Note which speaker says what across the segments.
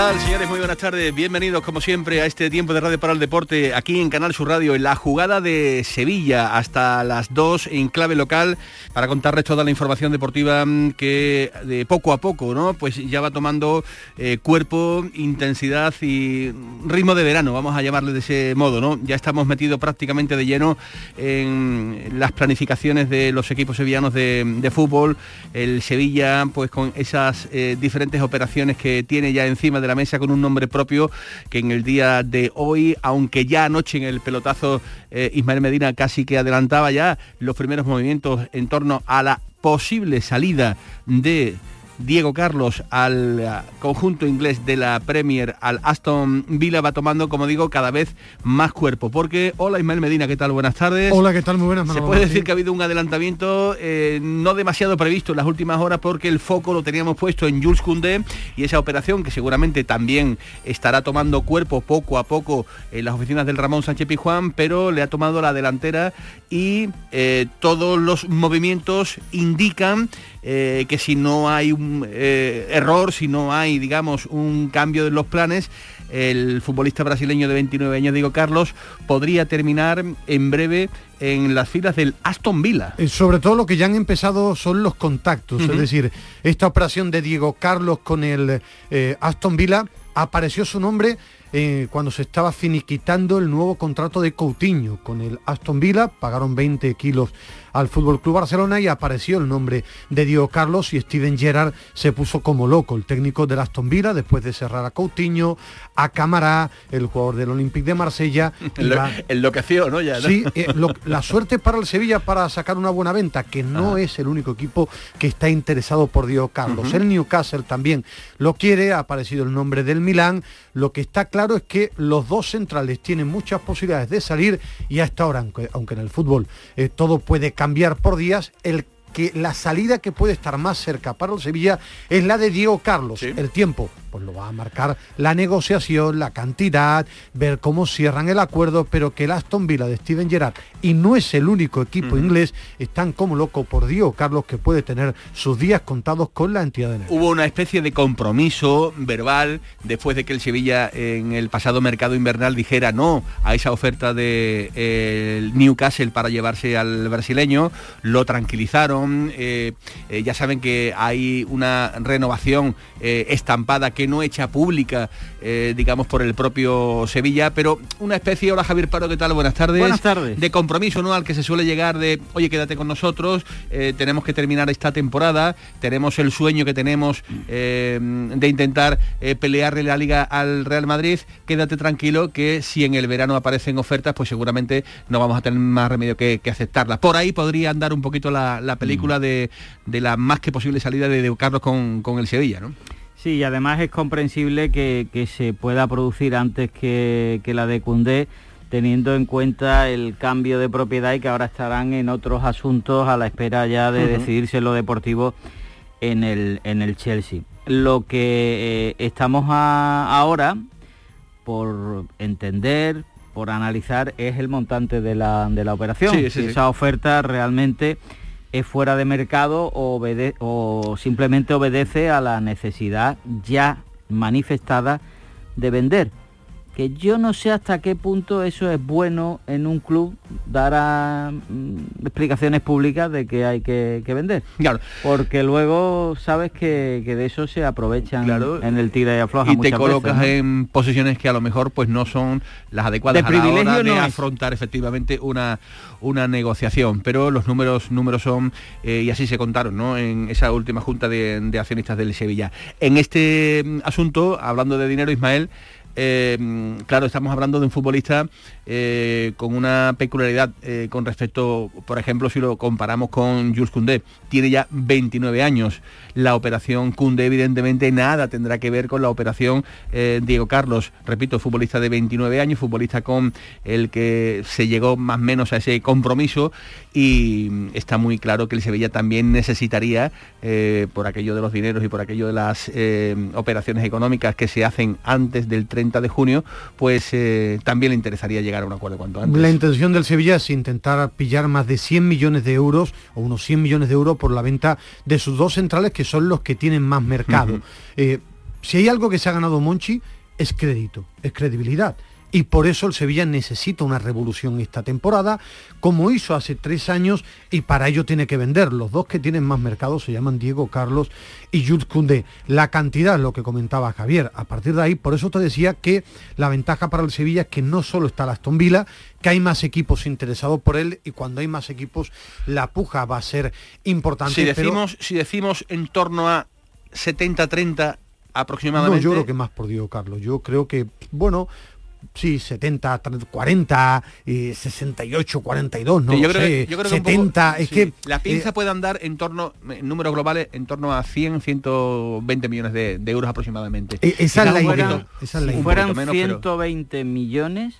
Speaker 1: Tal, señores? Muy buenas tardes. Bienvenidos, como siempre, a este tiempo de Radio para el Deporte aquí en Canal Sur Radio, en la jugada de Sevilla, hasta las 2 en clave local, para contarles toda la información deportiva mm, que de poco a poco, ¿no? Pues ya va tomando eh, cuerpo, intensidad y ritmo de verano, vamos a llamarle de ese modo, ¿no? Ya estamos metidos prácticamente de lleno en las planificaciones de los equipos sevillanos de, fútbol. El Sevilla, pues con esas eh, diferentes operaciones que tiene ya encima de la mesa con un nombre propio que en el día de hoy, aunque ya anoche en el pelotazo eh, Ismael Medina casi que adelantaba ya los primeros movimientos en torno a la posible salida de Diego Carlos al uh, conjunto inglés de la Premier, al Aston Villa, va tomando, como digo, cada vez más cuerpo. Porque, hola Ismael Medina, ¿qué tal? Buenas tardes.
Speaker 2: Hola, ¿qué tal? Muy buenas,
Speaker 1: Se
Speaker 2: Manolo
Speaker 1: puede
Speaker 2: Martín.
Speaker 1: decir que ha habido un adelantamiento eh, no demasiado previsto en las últimas horas porque el foco lo teníamos puesto en Jules Koundé y esa operación que seguramente también estará tomando cuerpo poco a poco en las oficinas del Ramón Sánchez Pizjuán, pero le ha tomado la delantera y eh, todos los movimientos indican eh, que si no hay un eh, error, si no hay, digamos, un cambio de los planes, el futbolista brasileño de 29 años, Diego Carlos, podría terminar en breve en las filas del Aston Villa.
Speaker 2: Eh, Sobre todo lo que ya han empezado son los contactos, es decir, esta operación de Diego Carlos con el eh, Aston Villa, apareció su nombre eh, cuando se estaba finiquitando el nuevo contrato de Coutinho con el Aston Villa, pagaron 20 kilos al Fútbol Club Barcelona y apareció el nombre de Diego Carlos y Steven Gerrard se puso como loco, el técnico del Aston Villa, después de cerrar a Coutinho, a Camará, el jugador del Olympique de Marsella. Iba-
Speaker 1: enloqueció, ¿no? Ya, ¿no?
Speaker 2: Sí, eh, lo- la suerte para el Sevilla para sacar una buena venta, que no es el único equipo que está interesado por Diego Carlos. El Newcastle también lo quiere, ha aparecido el nombre del Milán. Lo que está claro es que los dos centrales tienen muchas posibilidades de salir y hasta ahora, aunque, aunque en el fútbol eh, todo puede cambiar por días, el que la salida que puede estar más cerca para el Sevilla es la de Diego Carlos. El tiempo, pues lo va a marcar la negociación, la cantidad, ver cómo cierran el acuerdo, pero que el Aston Villa de Steven Gerrard, y no es el único equipo inglés, están como loco por Diego Carlos, que puede tener sus días contados con la entidad de Nervión.
Speaker 1: Hubo una especie de compromiso verbal después de que el Sevilla en el pasado mercado invernal dijera no a esa oferta de eh, Newcastle para llevarse al brasileño, lo tranquilizaron, eh, eh, ya saben que hay una renovación eh, estampada que no hecha pública, digamos, por el propio Sevilla, pero una especie, hola Javier Paro, ¿qué tal? Buenas tardes.
Speaker 3: Buenas tardes.
Speaker 1: De compromiso, ¿no? Al que se suele llegar de, oye, quédate con nosotros, tenemos que terminar esta temporada, tenemos el sueño que tenemos de intentar pelearle la liga al Real Madrid, quédate tranquilo que si en el verano aparecen ofertas, pues seguramente no vamos a tener más remedio que, que aceptarlas. Por ahí podría andar un poquito la, la película de, de la más que posible salida de, de Carlos con, con el Sevilla, ¿no?
Speaker 3: Sí, y además es comprensible que, que se pueda producir antes que, que la de Cundé, teniendo en cuenta el cambio de propiedad y que ahora estarán en otros asuntos a la espera ya de decidirse lo deportivo en el, en el Chelsea. Lo que eh, estamos a- ahora, por entender, por analizar, es el montante de la, de la operación.
Speaker 1: Sí, sí,
Speaker 3: si
Speaker 1: sí.
Speaker 3: esa oferta realmente es fuera de mercado o, simplemente obedece a la necesidad ya manifestada de vender. Que yo no sé hasta qué punto eso es bueno en un club dar a, mm, explicaciones públicas de que hay que, que vender. Porque luego sabes que, que de eso se aprovechan en el tira y afloja
Speaker 1: y te colocas
Speaker 3: veces, ¿no?
Speaker 1: en posiciones que a lo mejor pues no son las adecuadas
Speaker 3: De
Speaker 1: a la hora de
Speaker 3: no es.
Speaker 1: afrontar efectivamente una, una negociación pero los números números son eh, y así se contaron ¿no? en esa última junta de, de accionistas del Sevilla en este mm, asunto hablando de dinero Ismael eh, claro, estamos hablando de un futbolista eh, con una peculiaridad eh, con respecto, por ejemplo, si lo comparamos con Jules Koundé, tiene ya 29 años. La operación Koundé evidentemente nada tendrá que ver con la operación Diego Carlos, repito, futbolista de 29 años, futbolista con el que se llegó más menos a ese compromiso y está muy claro que el Sevilla también necesitaría, por aquello de los dineros y por aquello de las operaciones económicas que se hacen antes del 30 de junio, pues eh, también le interesaría llegar a un acuerdo cuanto antes.
Speaker 2: La intención del Sevilla es intentar pillar más de 100 millones de euros o unos 100 millones de euros por la venta de sus dos centrales que son los que tienen más mercado. Eh, si hay algo que se ha ganado Monchi es crédito, es credibilidad y por eso el Sevilla necesita una revolución esta temporada, como hizo hace tres años, y para ello tiene que vender. Los dos que tienen más mercado se llaman Diego Carlos y Jules Koundé. La cantidad, lo que comentaba Javier, a partir de ahí, por eso te decía que la ventaja para el Sevilla es que no solo está la Aston Villa, que hay más equipos interesados por él y cuando hay más equipos la puja va a ser importante.
Speaker 1: Si decimos, si decimos en torno a 70-30 aproximadamente.
Speaker 2: No, yo creo que más por Diego Carlos. Yo creo que, bueno, sí, 70, 40, y 68, 42, no yo sé, yo creo 70, es que...
Speaker 1: La pinza eh, puede andar en torno, en números globales, en torno a 100, 120 millones de, euros aproximadamente.
Speaker 2: Eh, esa, es la idea,
Speaker 3: Si fueran 120 millones,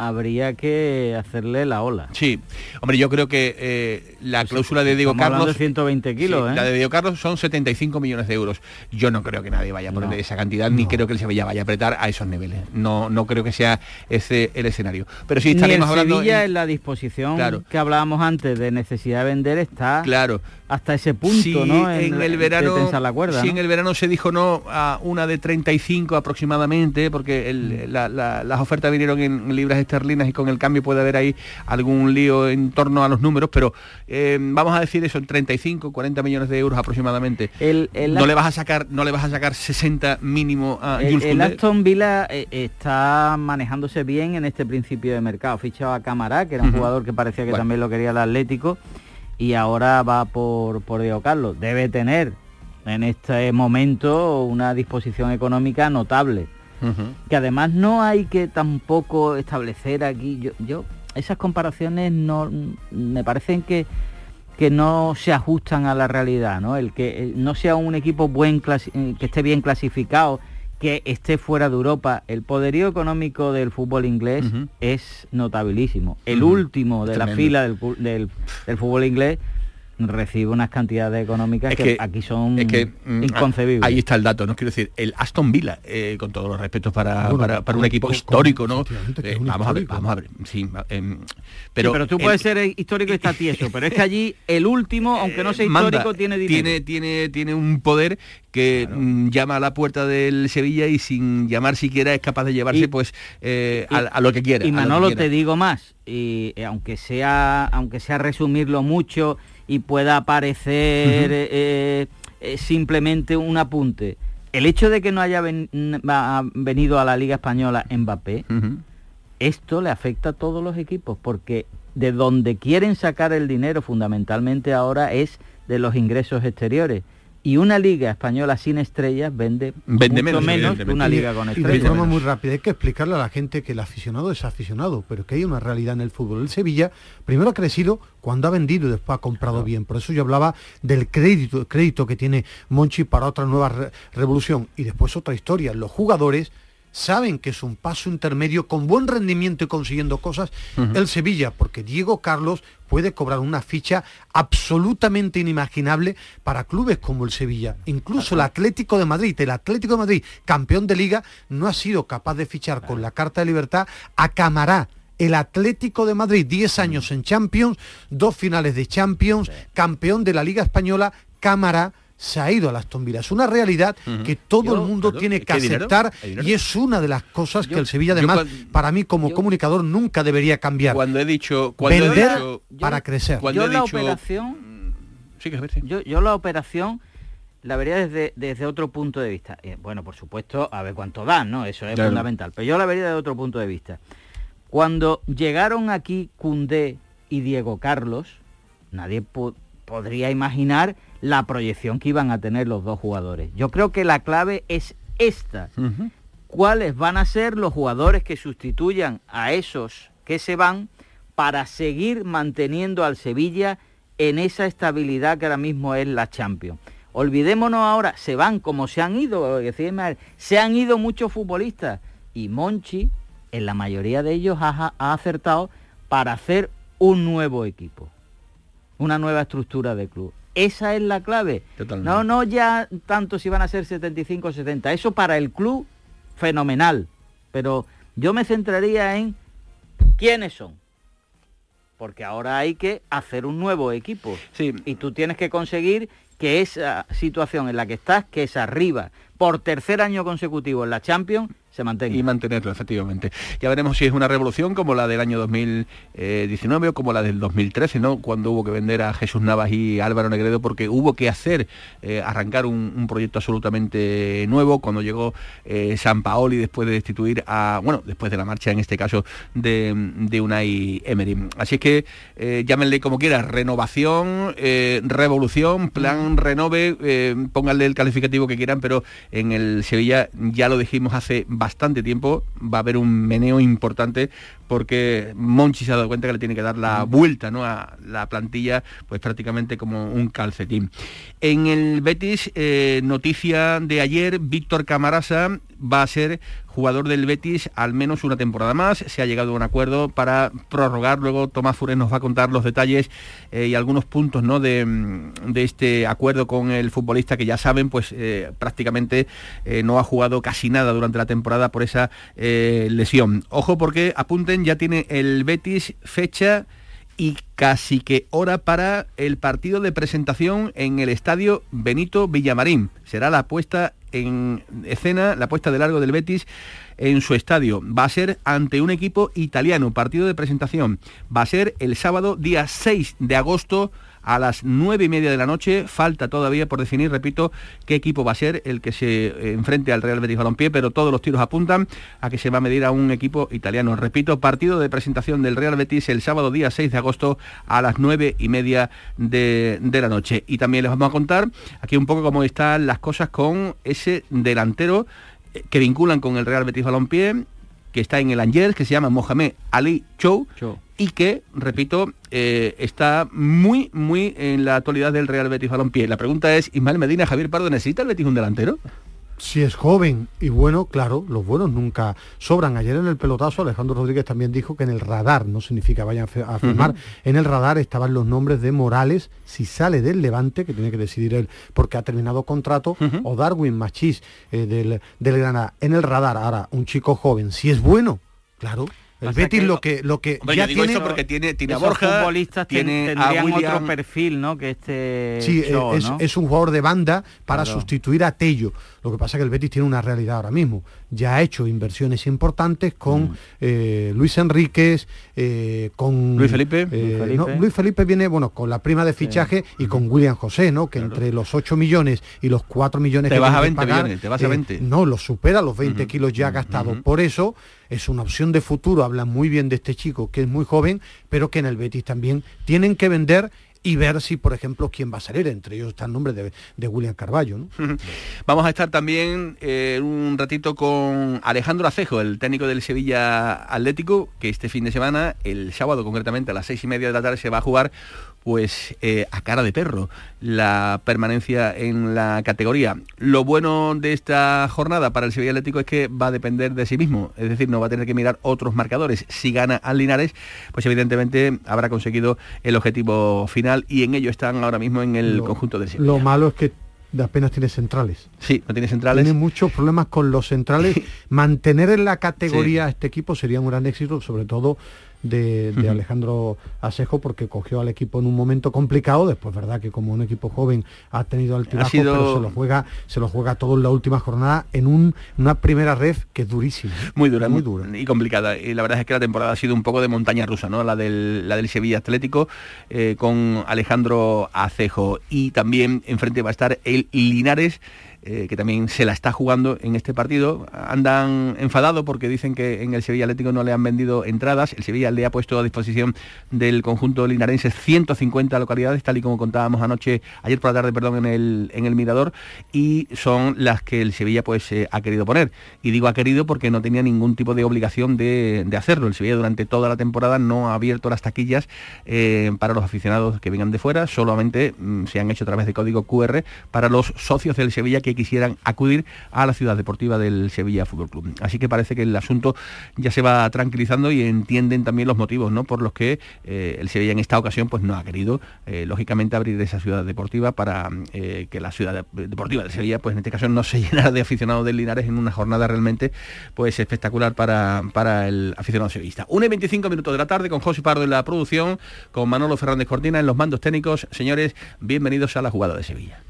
Speaker 3: habría que hacerle la ola.
Speaker 1: Sí, hombre, yo creo que eh, la cláusula de Diego Carlos...
Speaker 3: De 120 kilos, ¿eh?
Speaker 1: La de Diego Carlos son 75 millones de euros. Yo no creo que nadie vaya a ponerle esa cantidad, ni creo que el Sevilla vaya a apretar a esos niveles. No, no creo que sea ese el escenario. Pero sí estaremos
Speaker 3: ni
Speaker 1: el
Speaker 3: Sevilla en... la disposición que hablábamos antes de necesidad de vender está...
Speaker 1: Claro
Speaker 3: hasta ese punto, ¿no?
Speaker 1: En, el verano, la cuerda, en el verano se dijo no a una de 35 aproximadamente, porque mm. las ofertas vinieron en libras esterlinas y con el cambio puede haber ahí algún lío en torno a los números, pero eh, vamos a decir eso, en 35, 40 millones de euros aproximadamente. no le vas a sacar, no le vas a sacar 60 mínimo a
Speaker 3: El, el Aston Villa eh, está manejándose bien en este principio de mercado. Fichado a Camará, que era un jugador que parecía que también lo quería el Atlético y ahora va por, por Diego Carlos. Debe tener en este momento una disposición económica notable. Que además no hay que tampoco establecer aquí, yo, yo esas comparaciones no me parecen que, que no se ajustan a la realidad, ¿no? El que no sea un equipo buen eh, que esté bien clasificado que esté fuera de Europa, el poderío económico del fútbol inglés es notabilísimo. El último de la fila del, del, fútbol inglés recibe unas cantidades económicas que, aquí son mm, inconcebibles.
Speaker 1: Ahí está el dato, ¿no? Quiero decir, el Aston Villa, eh, con todos los respetos para, para, un equipo histórico, ¿no? Eh, vamos a ver, vamos a ver. Sí,
Speaker 3: em, pero, pero tú puedes ser histórico y está tieso, pero es que allí el último, aunque no sea histórico, tiene dinero.
Speaker 1: Tiene, tiene, tiene un poder que mm, llama a la puerta del Sevilla y sin llamar siquiera es capaz de llevarse pues eh, a, lo que quiera.
Speaker 3: Y Manolo, te digo más, y aunque sea, aunque sea resumirlo mucho y pueda parecer eh, eh, simplemente un apunte. El hecho de que no haya venido a la Liga Española Mbappé, esto le afecta a todos los equipos, porque de donde quieren sacar el dinero fundamentalmente ahora es de los ingresos exteriores y una liga española sin estrellas vende, vende mucho menos, que una liga con estrellas.
Speaker 2: Y de forma muy rápida, hay que explicarle a la gente que el aficionado es aficionado, pero que hay una realidad en el fútbol. El Sevilla primero ha crecido cuando ha vendido y después ha comprado bien. Por eso yo hablaba del crédito, crédito que tiene Monchi para otra nueva revolución. Y después otra historia. Los jugadores saben que es un paso intermedio con buen rendimiento y consiguiendo cosas el Sevilla, porque Diego Carlos puede cobrar una ficha absolutamente inimaginable para clubes como el Sevilla. Incluso el Atlético de Madrid, el Atlético de Madrid, campeón de liga, no ha sido capaz de fichar con la Carta de Libertad a Camará, el Atlético de Madrid, 10 años en Champions, dos finales de Champions, campeón de la Liga Española, Cámara se ha ido a las Villa. Es una realidad que todo el mundo tiene que aceptar y es una de las cosas que el Sevilla además para mí como comunicador nunca debería cambiar.
Speaker 1: Cuando he dicho cuando
Speaker 2: vender para crecer.
Speaker 3: yo la operación sí, yo, yo la operación la vería desde, desde otro punto de vista. Eh, bueno, por supuesto, a ver cuánto dan, ¿no? Eso es fundamental. Pero yo la vería desde otro punto de vista. Cuando llegaron aquí Cundé y Diego Carlos, nadie podría imaginar la proyección que iban a tener los dos jugadores. Yo creo que la clave es esta. cuáles van a ser los jugadores que sustituyan a esos que se van para seguir manteniendo al Sevilla en esa estabilidad que ahora mismo es la Champions. Olvidémonos ahora, se van como se han ido, se han ido muchos futbolistas y Monchi en la mayoría de ellos ha, acertado para hacer un nuevo equipo, una nueva estructura de club. Esa es la clave. No, no ya tanto si van a ser 75 o 70. Eso para el club, fenomenal. Pero yo me centraría en quiénes son. Porque ahora hay que hacer un nuevo equipo. Sí. Y tú tienes que conseguir que esa situación en la que estás, que es arriba, por tercer año consecutivo en la Champions, se mantenga.
Speaker 1: Y mantenerlo, efectivamente. Ya veremos si es una revolución como la del año 2019 o como la del 2013, ¿no? Cuando hubo que vender a Jesús Navas y Álvaro Negredo porque hubo que hacer, eh, arrancar un, proyecto absolutamente nuevo cuando llegó eh, San Paoli después de destituir a, bueno, después de la marcha en este caso de, de Unai Emery. Así es que eh, llámenle como quiera, renovación, revolución, plan renove, pónganle el calificativo que quieran, pero en el Sevilla ya lo dijimos hace bastante tiempo, va a haber un meneo importante porque Monchi se ha dado cuenta que le tiene que dar la vuelta ¿no? a la plantilla, pues prácticamente como un calcetín. En el Betis, eh, noticia de ayer, Víctor Camarasa va a ser jugador del Betis al menos una temporada más. Se ha llegado a un acuerdo para prorrogar. Luego Tomás Fures nos va a contar los detalles eh, y algunos puntos ¿no? de, este acuerdo con el futbolista que ya saben, pues eh, prácticamente no ha jugado casi nada durante la temporada por esa lesión. Ojo porque apunten ya tiene el Betis fecha y casi que hora para el partido de presentación en el estadio Benito Villamarín. Será la puesta en escena, la puesta de largo del Betis en su estadio. Va a ser ante un equipo italiano, partido de presentación. Va a ser el sábado día 6 de agosto a las nueve y media de la noche. Falta todavía por definir, repito, qué equipo va a ser el que se enfrente al Real Betis Balompié, pero todos los tiros apuntan a que se va a medir a un equipo italiano. Repito, partido de presentación del Real Betis el sábado día 6 de agosto a las nueve y media de, de la noche. Y también les vamos a contar aquí un poco cómo están las cosas con ese delantero eh, que vinculan con el Real Betis Balompié, que está en el Angers, que se llama Mohamed Ali Chou y que, repito, eh, está muy, muy en la actualidad del Real Betis Balompié. La pregunta es, Ismael Medina, Javier Pardo, ¿necesita el Betis un delantero?
Speaker 2: si es joven y bueno, claro, los buenos nunca sobran. Ayer en el pelotazo Alejandro Rodríguez también dijo que en el radar, no significa vayan a firmar, en el radar estaban los nombres de Morales, si sale del Levante, que tiene que decidir él porque ha terminado contrato, o Darwin Machís eh, del, del Granada. En el radar, ahora, un chico joven, si es bueno, claro, el Betis lo que lo que
Speaker 1: ya tiene porque tiene tiene a Borja,
Speaker 3: futbolistas tiene tendrían otro perfil, ¿no? Que este
Speaker 2: Sí, es, un jugador de banda para sustituir a Tello. Lo que pasa es que el Betis tiene una realidad ahora mismo. Ya ha hecho inversiones importantes con mm. eh, Luis Enríquez, eh, con
Speaker 1: Luis Felipe.
Speaker 2: Eh, Luis Felipe. viene, bueno, con la prima de fichaje y con William José, ¿no? Que entre los 8 millones y los 4 millones
Speaker 1: te
Speaker 2: que
Speaker 1: vas a 20 millones, te vas a 20.
Speaker 2: No, lo supera los 20 kilos ya gastados. Por eso es una opción de futuro, hablan muy bien de este chico que es muy joven, pero que en el Betis también tienen que vender y ver si, por ejemplo, quién va a salir. Entre ellos está el nombre de, William Carballo.
Speaker 1: Vamos a estar también eh, un ratito con Alejandro Acejo, el técnico del Sevilla Atlético, que este fin de semana, el sábado concretamente a las seis y media de la tarde, se va a jugar pues eh, a cara de perro la permanencia en la categoría. Lo bueno de esta jornada para el Sevilla Atlético es que va a depender de sí mismo, es decir, no va a tener que mirar otros marcadores. Si gana al Linares, pues evidentemente habrá conseguido el objetivo final y en ello están ahora mismo en el conjunto del Sevilla.
Speaker 2: Lo malo es que apenas tiene centrales.
Speaker 1: Sí, no tiene centrales.
Speaker 2: Tiene muchos problemas con los centrales. Mantener en la categoría a este equipo sería un gran éxito, sobre todo de, Alejandro Asejo porque cogió al equipo en un momento complicado, después verdad que como un equipo joven ha tenido altibajos, pero se lo juega, se lo juega todo en la última jornada en un, una primera ref que es durísima.
Speaker 1: ¿eh? Muy dura, muy dura. Y complicada. Y la verdad es que la temporada ha sido un poco de montaña rusa, ¿no? La del, la del Sevilla Atlético eh, con Alejandro Acejo. Y también enfrente va a estar el Linares eh, que también se la está jugando en este partido. Andan enfadados porque dicen que en el Sevilla Atlético no le han vendido entradas. El Sevilla le ha puesto a disposición del conjunto linarense 150 localidades, tal y como contábamos anoche, ayer por la tarde, perdón, en el, en el Mirador, y son las que el Sevilla pues eh, ha querido poner. Y digo ha querido porque no tenía ningún tipo de obligación de, hacerlo. El Sevilla durante toda la temporada no ha abierto las taquillas eh, para los aficionados que vengan de fuera, solamente mm, se han hecho a través de código QR para los socios del Sevilla que quisieran acudir a la ciudad deportiva del Sevilla Fútbol Club. Así que parece que el asunto ya se va tranquilizando y entienden también los motivos ¿no? por los que eh, el Sevilla en esta ocasión pues no ha querido eh, lógicamente abrir esa ciudad deportiva para eh, que la ciudad deportiva de Sevilla pues en este caso no se llenara de aficionados del Linares en una jornada realmente pues espectacular para, para el aficionado sevillista. 1 y 25 minutos de la tarde con José Pardo en la producción, con Manolo Fernández Cortina en los mandos técnicos. Señores, bienvenidos a la jugada de Sevilla.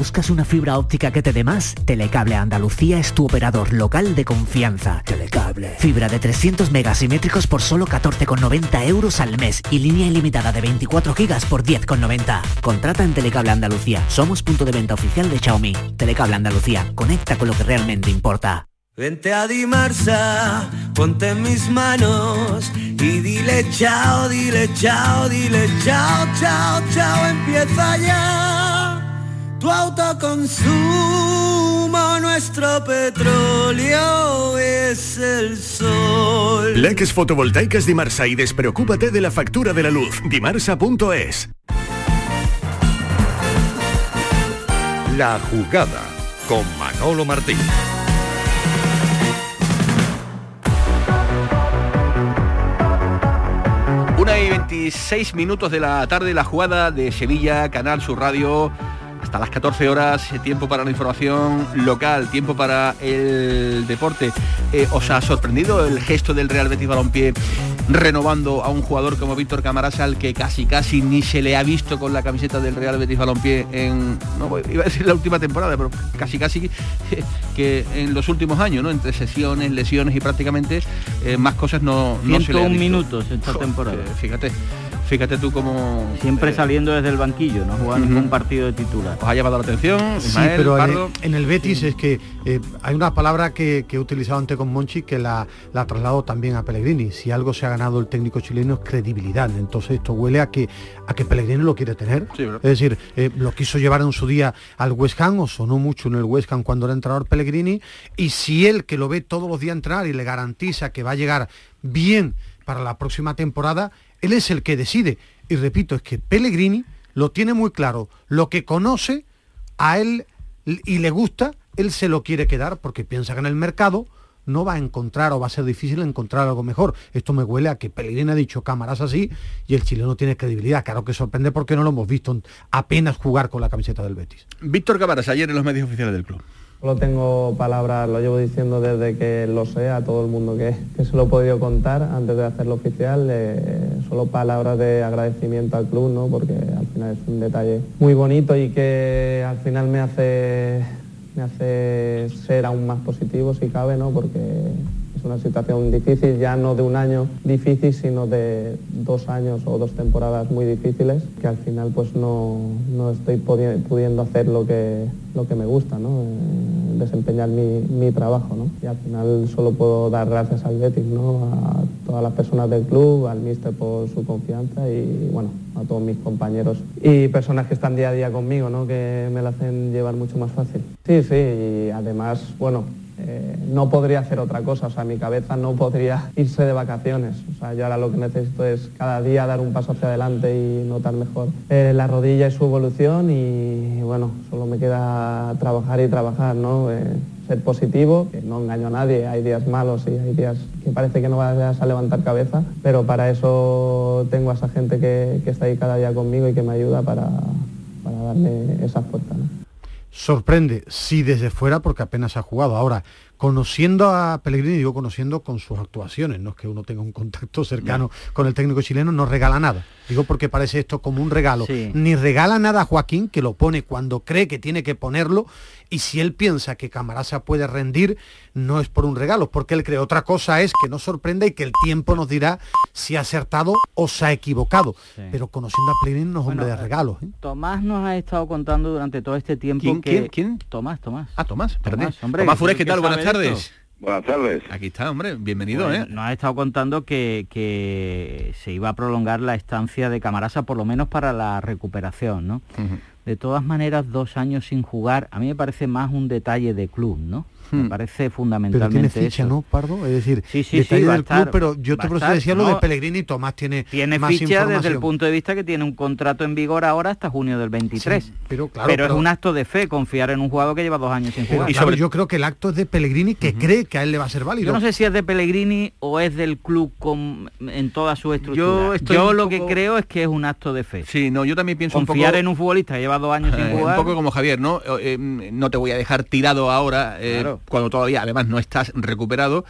Speaker 4: ¿Buscas una fibra óptica que te dé más? Telecable Andalucía es tu operador local de confianza. Telecable. Fibra de 300 megasimétricos por solo 14,90 euros al mes y línea ilimitada de 24 gigas por 10,90. Contrata en Telecable Andalucía. Somos punto de venta oficial de Xiaomi. Telecable Andalucía. Conecta con lo que realmente importa.
Speaker 5: Vente a Dimarsa, ponte en mis manos y dile chao, dile chao, dile chao, chao, chao, empieza ya tu autoconsumo, nuestro petróleo es el sol.
Speaker 6: Leques fotovoltaicas Dimarsa y despreocúpate de la factura de la luz. Dimarsa.es.
Speaker 7: La jugada con Manolo Martín.
Speaker 1: Una y 26 minutos de la tarde, la jugada de Sevilla, Canal Sur Radio hasta las 14 horas, eh, tiempo para la información local, tiempo para el deporte. Eh, ¿Os ha sorprendido el gesto del Real Betis Balompié renovando a un jugador como Víctor Camarasa al que casi casi ni se le ha visto con la camiseta del Real Betis Balompié en, no iba a decir la última temporada, pero casi casi que en los últimos años, ¿no? Entre sesiones, lesiones y prácticamente eh, más cosas no, no se le
Speaker 3: minutos esta temporada.
Speaker 1: fíjate. Fíjate tú como...
Speaker 3: Siempre saliendo desde el banquillo, no jugando un partido de titular.
Speaker 1: ¿Os ha llamado la atención?
Speaker 2: sí, pero en el, Betis es que eh, hay una palabra que, he utilizado antes con Monchi que la, la traslado también a Pellegrini. Si algo se ha ganado el técnico chileno es credibilidad. Entonces esto huele a que, a que Pellegrini lo quiere tener. es decir, eh, lo quiso llevar en su día al West Ham o sonó mucho en el West Ham cuando era entrenador Pellegrini. Y si él, que lo ve todos los días entrar y le garantiza que va a llegar bien para la próxima temporada, él es el que decide. Y repito, es que Pellegrini lo tiene muy claro. Lo que conoce a él y le gusta, él se lo quiere quedar porque piensa que en el mercado no va a encontrar o va a ser difícil encontrar algo mejor. Esto me huele a que Pellegrini ha dicho cámaras así y el chileno tiene credibilidad. Claro que sorprende porque no lo hemos visto apenas jugar con la camiseta del Betis.
Speaker 1: Víctor Cámaras, ayer en los medios oficiales del club.
Speaker 8: Solo tengo palabras, lo llevo diciendo desde que lo sé a todo el mundo que, se lo he podido contar antes de hacerlo oficial. Eh, solo palabras de agradecimiento al club, ¿no? porque al final es un detalle muy bonito y que al final me hace, me hace ser aún más positivo si cabe, ¿no? porque es una situación difícil, ya no de un año difícil, sino de dos años o dos temporadas muy difíciles, que al final pues no, estoy pudiendo hacer lo que, lo que me gusta, ¿no? Eh, desempeñar mi, trabajo. ¿no? Y al final solo puedo dar gracias al Betis, ¿no? a todas las personas del club, al míster por su confianza y bueno, a todos mis compañeros y personas que están día a día conmigo, ¿no? que me la hacen llevar mucho más fácil. Sí, sí, y además, bueno, eh, no podría hacer otra cosa, o sea, mi cabeza no podría irse de vacaciones. O sea, yo ahora lo que necesito es cada día dar un paso hacia adelante y notar mejor eh, la rodilla y su evolución y bueno, solo me queda trabajar y trabajar, ¿no? Eh, ser positivo, que no engaño a nadie, hay días malos y hay días que parece que no vas a levantar cabeza, pero para eso tengo a esa gente que, está ahí cada día conmigo y que me ayuda para, darme esa fuerza.
Speaker 2: Sorprende, sí desde fuera porque apenas ha jugado. Ahora, conociendo a Pellegrini, digo conociendo con sus actuaciones, no es que uno tenga un contacto cercano con el técnico chileno, no regala nada. Digo porque parece esto como un regalo. Ni regala nada a Joaquín, que lo pone cuando cree que tiene que ponerlo, y si él piensa que Camarasa puede rendir, no es por un regalo, porque él cree. Otra cosa es que nos sorprenda y que el tiempo nos dirá si ha acertado o se ha equivocado. Pero conociendo a Pellegrini no es hombre de regalos. ¿eh?
Speaker 3: Tomás nos ha estado contando durante todo este tiempo
Speaker 1: ¿Quién,
Speaker 3: que...
Speaker 1: quién,
Speaker 3: Tomás, Tomás.
Speaker 1: Ah, Tomás, perdón.
Speaker 3: Tomás, hombre,
Speaker 1: Tomás Fures,
Speaker 3: ¿tú
Speaker 1: ¿qué tal? Buenas
Speaker 3: sabes
Speaker 1: tardes.
Speaker 9: Buenas tardes.
Speaker 1: Aquí está, hombre, bienvenido,
Speaker 3: Bueno,
Speaker 1: ¿eh?
Speaker 3: Nos ha estado contando que, que se iba a prolongar la estancia de Camarasa por lo menos para la recuperación, ¿no? De todas maneras, dos años sin jugar, a mí me parece más un detalle de club, ¿no? Me parece
Speaker 2: Pero
Speaker 3: fundamentalmente
Speaker 2: tiene ficha,
Speaker 3: eso.
Speaker 2: ¿no, Pardo? Es decir,
Speaker 3: Sí, sí,
Speaker 2: detalle
Speaker 3: sí, va
Speaker 2: club, pero yo te
Speaker 3: a
Speaker 2: por eso
Speaker 3: estar,
Speaker 2: decía lo de
Speaker 3: no.
Speaker 2: Pellegrini, Tomás tiene,
Speaker 3: Tiene
Speaker 2: más
Speaker 3: ficha desde el punto de vista que tiene un contrato en vigor ahora hasta junio del 23.
Speaker 2: Sí, pero claro,
Speaker 3: pero,
Speaker 2: pero-
Speaker 3: es un acto de fe confiar en un jugador que lleva dos años sin
Speaker 2: Pero
Speaker 3: jugar.
Speaker 2: claro, yo creo que el acto es de Pellegrini que cree que a él le va a ser válido.
Speaker 3: Yo no sé si es de Pellegrini o es del club con- en toda su estructura.
Speaker 1: Yo
Speaker 3: Yo,
Speaker 1: estoy un
Speaker 3: lo
Speaker 1: poco-
Speaker 3: que creo es que es un acto de fe.
Speaker 1: Sí, no, yo también pienso
Speaker 3: Confiar
Speaker 1: un poco...
Speaker 3: en un futbolista que lleva dos años sin
Speaker 1: Eh,
Speaker 3: jugar.
Speaker 1: un poco como Javier, ¿no? Eh, eh, no te voy a dejar tirado ahora eh,
Speaker 3: Claro.
Speaker 1: Cuando todavía además no estás recuperado.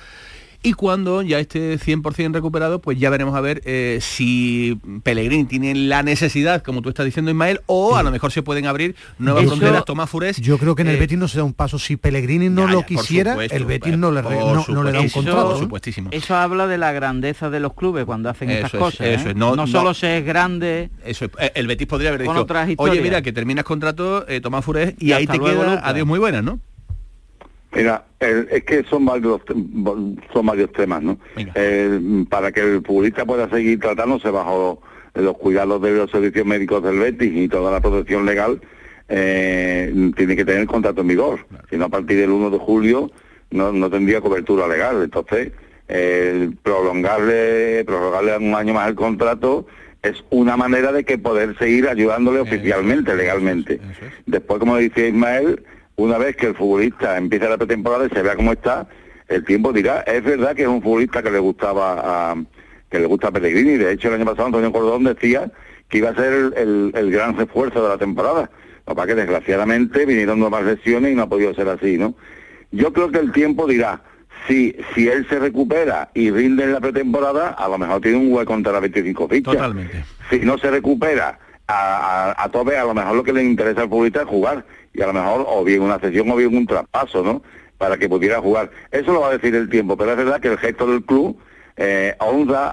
Speaker 1: Y cuando ya esté 100% recuperado, pues ya veremos a ver eh, si Pellegrini tiene la necesidad, como tú estás diciendo Ismael, o a lo mejor se pueden abrir nuevas
Speaker 2: Eso-
Speaker 1: fronteras. Tomás Fures.
Speaker 2: Yo creo que en el
Speaker 1: eh,
Speaker 2: Betis no se da un paso. Si Pellegrini no
Speaker 1: ya,
Speaker 2: lo quisiera,
Speaker 1: supuesto,
Speaker 2: el Betis no le, no, no le da un contrato.
Speaker 1: supuestísimo.
Speaker 3: Eso habla de la grandeza de los clubes cuando hacen
Speaker 1: Eso
Speaker 3: estas
Speaker 1: es,
Speaker 3: cosas.
Speaker 1: eso
Speaker 3: ¿eh?
Speaker 1: es, no-
Speaker 3: no,
Speaker 1: no-
Speaker 3: solo se es grande.
Speaker 1: Eso es, eh, el Betis podría haber dicho, oye, mira, que terminas contrato, eh, Tomás Fures, y,
Speaker 3: Y
Speaker 1: ahí
Speaker 3: hasta
Speaker 1: te
Speaker 3: luego,
Speaker 1: queda, adiós muy buena, ¿no?
Speaker 9: Mira, el- es que son varios son varios temas, ¿no? El- para que el futbolista pueda seguir tratándose bajo los cuidados de los servicios médicos del Betis y toda la protección legal, eh, tiene que tener el contrato en vigor. Si no, a partir del 1 de julio no, no tendría cobertura legal. Entonces, el prolongarle, prolongarle un año más el contrato es una manera de que poder seguir ayudándole oficialmente, legalmente. Después, como decía Ismael, una vez que el futbolista empiece la pretemporada y se vea cómo está, el tiempo dirá, es verdad que es un futbolista que le gustaba a, que le gusta a Pellegrini, de hecho el año pasado Antonio Cordón decía que iba a ser el, el- el gran refuerzo de la temporada. Pasa es que desgraciadamente vinieron nuevas lesiones y no ha podido ser así, ¿no? Yo creo que el tiempo dirá, si, si él se recupera y rinde en la pretemporada, a lo mejor tiene un hueco contra las 25 fichas.
Speaker 1: Totalmente.
Speaker 9: Si no se recupera a, a, a tope, a lo mejor lo que le interesa al futbolista es jugar. Y a lo mejor o bien una sesión o bien un traspaso, ¿no? Para que pudiera jugar. Eso lo va a decir el tiempo, pero es verdad que el gesto del club eh, honra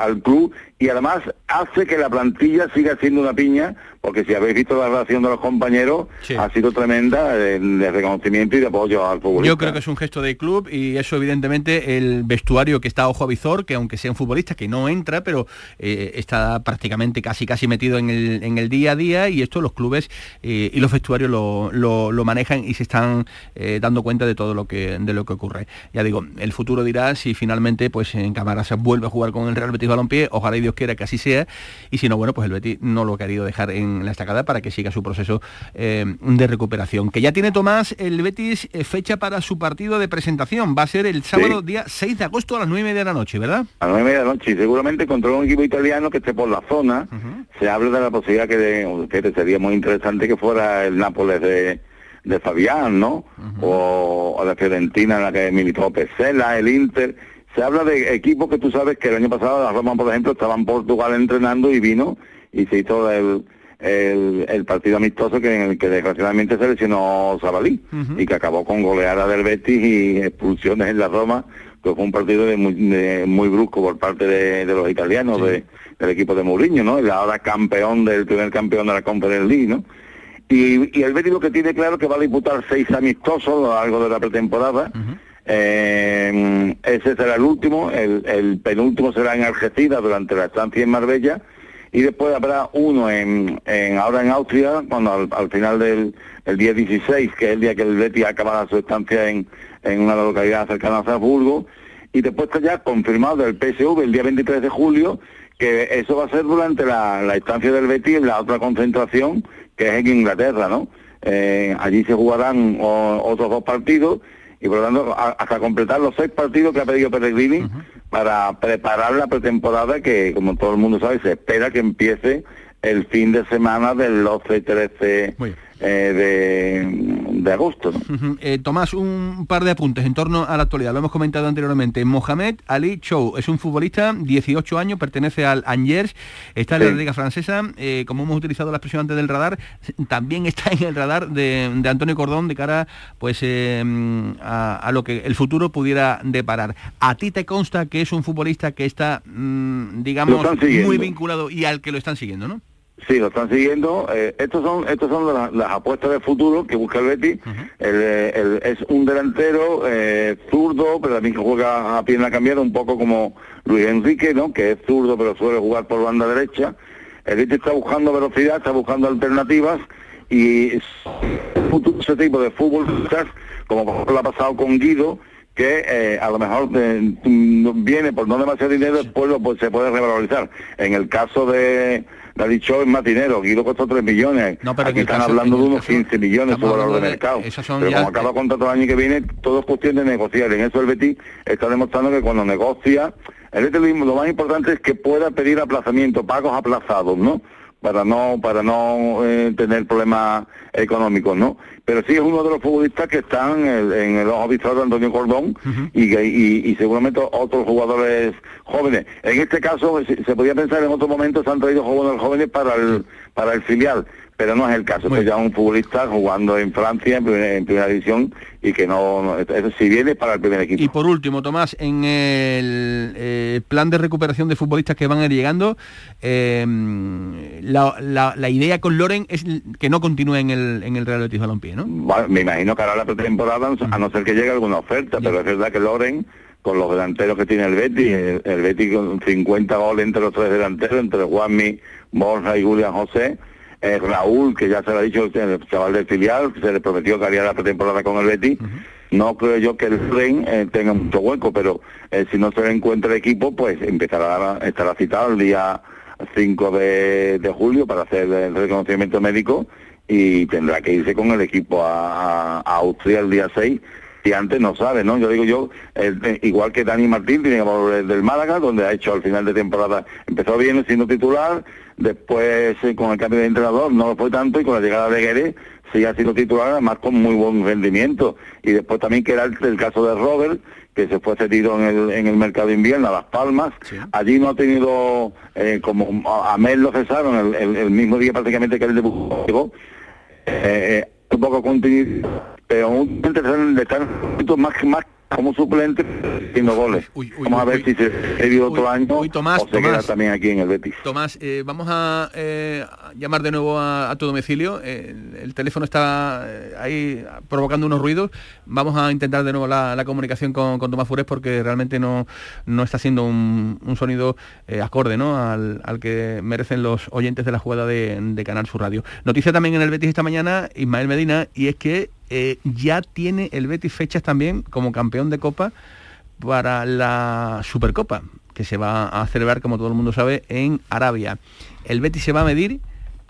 Speaker 9: al club y además hace que la plantilla siga siendo una piña, porque si habéis visto la relación de los compañeros, ha sido tremenda de reconocimiento y de apoyo al futbolista.
Speaker 1: Yo creo que es un gesto de club y eso evidentemente el vestuario que está a ojo a visor, que aunque sea un futbolista que no entra, pero eh, está prácticamente casi casi metido en el, en el día a día y esto los clubes eh, y los vestuarios lo, lo- lo manejan y se están eh, dando cuenta de todo lo que de lo que ocurre. Ya digo, el futuro dirá si finalmente pues en cámara se vuelve a jugar con el Real Betis Balompié, ojalá y Dios quiera que así sea, y si no, bueno, pues el Betis no lo ha querido dejar en la estacada para que siga su proceso eh, de recuperación. Que ya tiene Tomás el Betis eh, fecha para su partido de presentación, va a ser el sábado día 6 de agosto a las 9 y media de la noche, ¿verdad?
Speaker 9: a las nueve y media de la noche y seguramente contra un equipo italiano que esté por la zona se habla de la posibilidad que, de- que sería muy interesante que fuera el Nápoles de, de Fabián, ¿no? o, o la Fiorentina en la que militó Pesela, el Inter. Se habla de equipos que tú sabes que el año pasado la Roma, por ejemplo, estaba en Portugal entrenando y vino y se hizo el, el, el partido amistoso que en el que desgraciadamente se lesionó Zabalí y que acabó con goleada del Betis y expulsiones en la Roma, que fue un partido de muy, de muy brusco por parte de, de los italianos, de- del equipo de Mourinho, ¿no? El ahora campeón del primer campeón de la Conference League, ¿no? Y, y el Betis lo que tiene claro que va a disputar seis amistosos a lo largo de la pretemporada. Eh, ese será el último, el, el penúltimo será en Algeciras durante la estancia en Marbella y después habrá uno en, en- ahora en Austria, cuando al, al final del el día 16, que es el día que el Betis acabará su estancia en, en una localidad cercana a Salzburgo, y después está ya confirmado del PSV el día 23 de julio, que eso va a ser durante la, estancia del Betis en la otra concentración, que es en Inglaterra, ¿no? Eh, allí se jugarán o- otros dos partidos y por lo tanto a- hasta completar los seis partidos que ha pedido Pellegrini para preparar la pretemporada que como todo el mundo sabe se espera que empiece el fin de semana del 12 y 13 eh, de, de agosto.
Speaker 1: Eh, Tomás, un par de apuntes en torno a la actualidad. Lo hemos comentado anteriormente. Mohamed Ali Chou es un futbolista, 18 años, pertenece al Angers, está en
Speaker 9: Sí.
Speaker 1: la Liga Francesa. eh, como hemos utilizado la expresión antes del radar, también está en el radar de, de Antonio Cordón de cara pues a, a lo que el futuro pudiera deparar. ¿A ti te consta que es un futbolista que está, mm, digamos, muy vinculado y al que lo están siguiendo, ¿no?
Speaker 9: Sí, lo están siguiendo. Eh, estos son estos son las, las apuestas de futuro que busca el Betis. Eh, el- es un delantero eh, zurdo, pero también que juega a pierna cambiada, un poco como Luis Enrique, ¿no? Que es zurdo, pero suele jugar por banda derecha. El Betis está buscando velocidad, está buscando alternativas y ese tipo de futbolistas, como lo ha pasado con Guido, que eh, a lo mejor eh, viene por no demasiado dinero, después lo, pues, se puede revalorizar. En el caso de la dicho es más dinero, Guido costó 3 millones,
Speaker 1: No, pero en
Speaker 9: aquí están hablando de unos
Speaker 1: caso-
Speaker 9: 15 millones su valor de mercado. Pero como acaba contrato el año que viene, todo es cuestión de negociar. En eso el Betis está demostrando que cuando negocia, el Betis lo- lo más importante es que pueda pedir aplazamiento, pagos aplazados, ¿no? Para no para no eh, tener problemas económicos, ¿no? Pero sí es uno de los futbolistas que están en el, en el ojo de Antonio Cordón y, y, y seguramente otros jugadores jóvenes. En este caso se, se podía pensar en otros momentos se han traído jugadores jóvenes para el para el filial, pero no es el caso. Pues ya un futbolista jugando en Francia en primera, en primera división y que no, no- eso si viene para el primer equipo.
Speaker 1: Y por último, Tomás, en el eh, plan de recuperación de futbolistas que van a ir llegando, eh, la, la- la idea con Loren es que no continúe en el, en el Real Betis Balompié, ¿no?
Speaker 9: Bueno, me imagino que hará la pretemporada, a no ser que llegue alguna oferta, pero es verdad que Loren, con los delanteros que tiene el Betis, el, el Betis con 50 goles entre los tres delanteros, entre Juanmi, Borja y Julián José, eh, Raúl, que ya se lo ha dicho, el chaval del filial, que se le prometió que haría la pretemporada con el Betis, no creo yo que el Loren eh, tenga mucho hueco, pero eh, si no se le encuentra el equipo, pues empezará, estará citado el día 5 de, de julio para hacer el reconocimiento médico y tendrá que irse con el equipo a, a- a Austria el día 6 y antes no sabe, ¿no? Yo digo yo, el- eh, igual que Dani Martín, tiene que volver del Málaga, donde ha hecho al final de temporada, empezó bien siendo titular, después eh, con el cambio de entrenador no lo fue tanto y con la llegada de Guerre sigue siendo titular, además con muy buen rendimiento. Y después también que era el, el caso de Robert, que se fue cedido en el, en el mercado de invierno a Las Palmas. Allí no ha tenido, eh, como a, a Mel lo cesaron el, el- el mismo día prácticamente que el debutó, eh, eh, un poco continuidad, pero un le están más, más como suplente haciendo goles. Vamos a ver si se se otro año
Speaker 1: Tomás,
Speaker 9: o se queda también aquí en el Betis.
Speaker 1: Tomás, eh, vamos a, eh, a llamar de nuevo a, a tu domicilio. Eh, el, el teléfono está ahí provocando unos ruidos. Vamos a intentar de nuevo la, la comunicación con, con Tomás Fures porque realmente no, no está siendo un, un sonido acorde ¿no? al, al que merecen los oyentes de la jugada de, de Canal Sur Radio. Noticia también en el Betis esta mañana, Ismael Medina, y es que eh, ya tiene el Betis fechas también como campeón de Copa para la Supercopa, que se va a celebrar, como todo el mundo sabe, en Arabia. El Betis se va a medir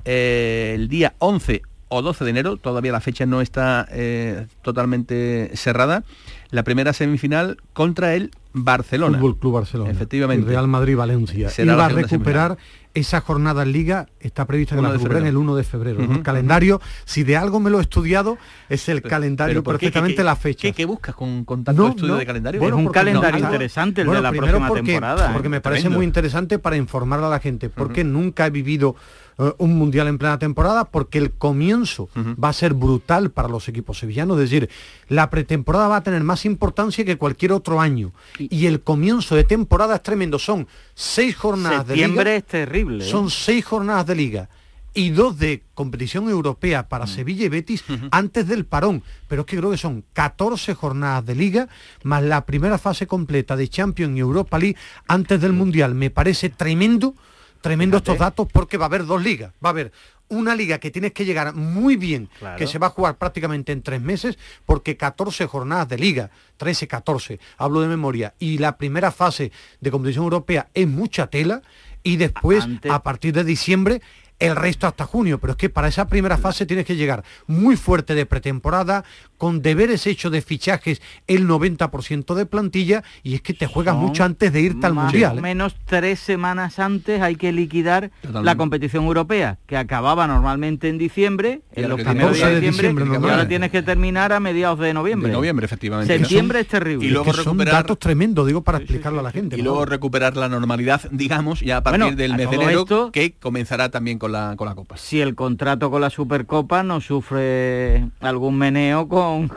Speaker 1: eh, el día 11 o 12 de enero, todavía la fecha no está eh, totalmente cerrada, la primera semifinal contra el Barcelona.
Speaker 2: Fútbol Club Barcelona.
Speaker 1: Efectivamente.
Speaker 2: El Real Madrid Valencia.
Speaker 1: Será
Speaker 2: y va a recuperar esa jornada en Liga, está prevista que
Speaker 1: 1
Speaker 2: la recuperen el 1 de febrero. ¿no? El calendario, si de algo me lo he estudiado, es el calendario
Speaker 1: pero ¿por qué?
Speaker 2: perfectamente
Speaker 1: ¿Qué-
Speaker 2: la fecha.
Speaker 1: ¿Qué, qué buscas con, con tanto estudio de calendario?
Speaker 2: Bueno, porque-
Speaker 3: calendario
Speaker 2: no,
Speaker 3: interesante el de la próxima
Speaker 2: porque,
Speaker 3: temporada, ¿eh?
Speaker 2: Porque me parece
Speaker 3: Tremendo.
Speaker 2: muy interesante para informar a la gente, porque nunca he vivido eh, un mundial en plena temporada, porque el comienzo va a ser brutal para los equipos sevillanos, es decir, la pretemporada va a tener más importancia que cualquier otro año. Y el comienzo de temporada es tremendo, son seis jornadas de
Speaker 3: Septiembre
Speaker 2: liga.
Speaker 3: es terrible. ¿eh?
Speaker 2: Son seis jornadas de liga y dos de competición europea
Speaker 3: Mm.
Speaker 2: para Sevilla y Betis antes del parón. Pero es que creo que son 14 jornadas de liga más la primera fase completa de Champions y Europa League antes
Speaker 3: Mm.
Speaker 2: del Mundial. Me parece tremendo, tremendo estos datos porque va a haber dos ligas. Va a haber una liga que tienes que llegar muy bien,
Speaker 3: Claro.
Speaker 2: que se va a jugar prácticamente en tres meses, porque 14 jornadas de liga, 13, 14, hablo de memoria, y la primera fase de competición europea es mucha tela, y después,
Speaker 3: Antes-
Speaker 2: a partir de diciembre, el resto hasta junio, pero es que para esa primera fase tienes que llegar muy fuerte de pretemporada, con deberes hechos de fichajes el 90% de plantilla y es que te juegas
Speaker 3: Son
Speaker 2: mucho antes de irte al
Speaker 3: Más
Speaker 2: Mundial.
Speaker 3: o
Speaker 2: ¿eh?
Speaker 3: menos tres semanas antes hay que liquidar
Speaker 2: Totalmente.
Speaker 3: la competición europea, que acababa normalmente en diciembre, en los primeros días de
Speaker 1: 14 de
Speaker 3: diciembre, y ahora tienes que terminar a mediados de noviembre.
Speaker 1: De noviembre, efectivamente.
Speaker 3: Septiembre es terrible.
Speaker 1: Y luego
Speaker 2: Es que son
Speaker 1: recuperar
Speaker 2: datos tremendos, digo, para explicarlo a la gente.
Speaker 1: y
Speaker 2: ¿no?
Speaker 1: luego recuperar la normalidad, digamos, ya a partir
Speaker 3: Bueno,
Speaker 1: del mes de enero,
Speaker 3: esto-
Speaker 1: que comenzará también con la con la Copa.
Speaker 3: si el contrato con la Supercopa no sufre algún meneo con,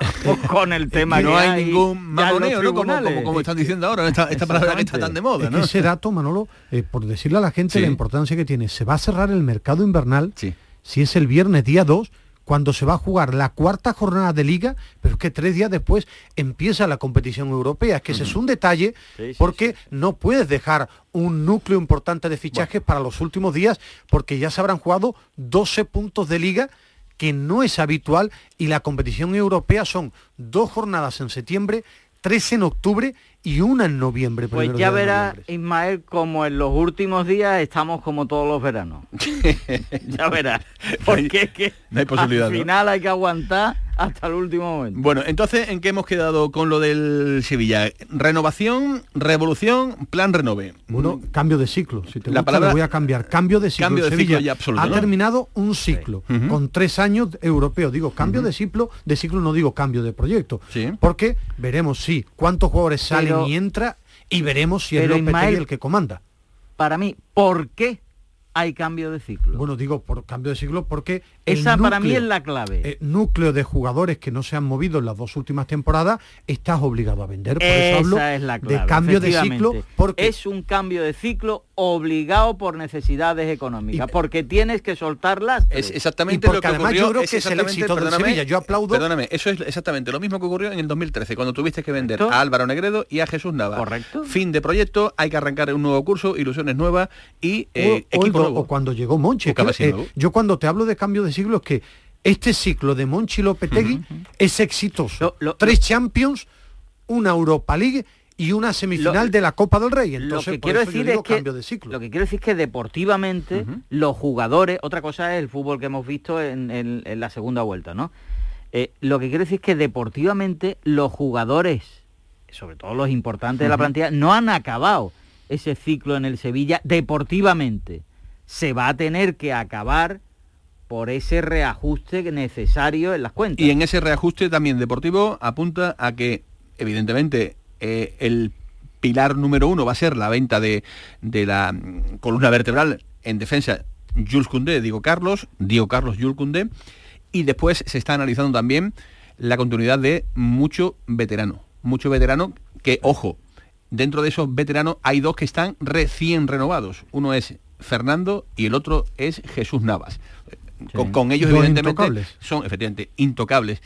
Speaker 3: con el tema
Speaker 1: Que no
Speaker 3: que
Speaker 1: hay ningún
Speaker 3: en los
Speaker 1: mamoneo, ¿no? Como, como, como están diciendo ahora, esta, esta palabra que está tan de moda,
Speaker 2: Es
Speaker 1: ¿no?
Speaker 2: que ese dato, Manolo, eh, por decirle a la gente
Speaker 1: Sí.
Speaker 2: la importancia que tiene, se va a cerrar el mercado invernal
Speaker 1: Sí.
Speaker 2: si es el viernes día 2, cuando se va a jugar la cuarta jornada de liga, pero es que tres días después empieza la competición europea. Es que ese es un detalle
Speaker 3: Sí, sí,
Speaker 2: porque no puedes dejar un núcleo importante de fichajes para los últimos días porque ya se habrán jugado 12 puntos de liga que no es habitual y la competición europea son dos jornadas en septiembre, tres en octubre y una en noviembre.
Speaker 3: Pues ya
Speaker 2: días de
Speaker 3: verá
Speaker 2: noviembre.
Speaker 3: Ismael como en los últimos días estamos como todos los veranos. ya verás. Porque es que
Speaker 1: no hay posibilidad,
Speaker 3: al
Speaker 1: ¿no?
Speaker 3: final hay que aguantar hasta el último momento.
Speaker 1: Bueno, entonces, ¿en qué hemos quedado con lo del Sevilla? Renovación, revolución, plan renove.
Speaker 2: Bueno, cambio de ciclo. Si te
Speaker 1: La
Speaker 2: gusta,
Speaker 1: palabra-
Speaker 2: voy a cambiar. Cambio de ciclo.
Speaker 1: Cambio de
Speaker 2: Sevilla
Speaker 1: ciclo ya absoluto,
Speaker 2: ha
Speaker 1: ¿no?
Speaker 2: terminado un ciclo con tres años europeos. Digo, cambio de ciclo, de ciclo no digo cambio de proyecto.
Speaker 1: Sí.
Speaker 2: Porque veremos si cuántos jugadores salen
Speaker 3: Pero-
Speaker 2: y entra y veremos si es Lopetegui
Speaker 3: Ismael,
Speaker 2: el que comanda.
Speaker 3: Para mí, ¿por qué hay cambio de ciclo?
Speaker 2: Bueno, digo por cambio de ciclo porque
Speaker 3: Esa para mí es la clave.
Speaker 2: eh, núcleo de jugadores que no se han movido en las dos últimas temporadas, estás obligado a vender. Por eso hablo
Speaker 3: es la clave.
Speaker 2: de cambio de ciclo porque
Speaker 3: es un cambio de ciclo obligado por necesidades económicas, porque tienes que soltarlas.
Speaker 1: Es exactamente
Speaker 2: Y porque
Speaker 1: lo que
Speaker 2: además
Speaker 1: ocurrió.
Speaker 2: yo creo
Speaker 1: es
Speaker 2: que es el éxito
Speaker 1: perdóname,
Speaker 2: Sevilla. Yo aplaudo-
Speaker 1: Perdóname, eso es exactamente lo mismo que ocurrió en el 2013, cuando tuviste que vender
Speaker 3: Correcto.
Speaker 1: a Álvaro Negredo y a Jesús Nava.
Speaker 3: Correcto.
Speaker 1: Fin de proyecto, hay que arrancar un nuevo curso, ilusiones nuevas y eh,
Speaker 2: o,
Speaker 1: equipo
Speaker 2: do-
Speaker 1: nuevo.
Speaker 2: o cuando llegó eh,
Speaker 1: nuevo.
Speaker 2: yo cuando te hablo de cambio de siglo es que este ciclo de Monchi Lopetegui es exitoso.
Speaker 3: Lo- lo-
Speaker 2: Tres Champions, una Europa League y una semifinal
Speaker 3: Lo-
Speaker 2: de la Copa del Rey.
Speaker 3: lo
Speaker 2: Entonces,
Speaker 3: que
Speaker 2: por
Speaker 3: quiero
Speaker 2: eso yo
Speaker 3: decir es
Speaker 2: digo
Speaker 3: que
Speaker 2: cambio de ciclo.
Speaker 3: lo que quiero decir es que deportivamente los jugadores, otra cosa es el fútbol que hemos visto en, en- en la segunda vuelta, ¿no? Eh, lo que quiero decir es que deportivamente los jugadores, sobre todo los importantes de la plantilla, no han acabado ese ciclo en el Sevilla deportivamente. Se va a tener que acabar por ese reajuste necesario en las cuentas.
Speaker 1: Y en ese reajuste también deportivo apunta a que, evidentemente, eh, el pilar número uno va a ser la venta de, de la mm, columna vertebral en defensa Jules Koundé, Diego Carlos, Diego Carlos Jules Koundé, y después se está analizando también la continuidad de mucho veterano, mucho veterano que, ojo, dentro de esos veteranos hay dos que están recién renovados. Uno es Fernando y el otro es Jesús Navas. Con, con ellos, evidentemente,
Speaker 2: intocables.
Speaker 1: son efectivamente intocables,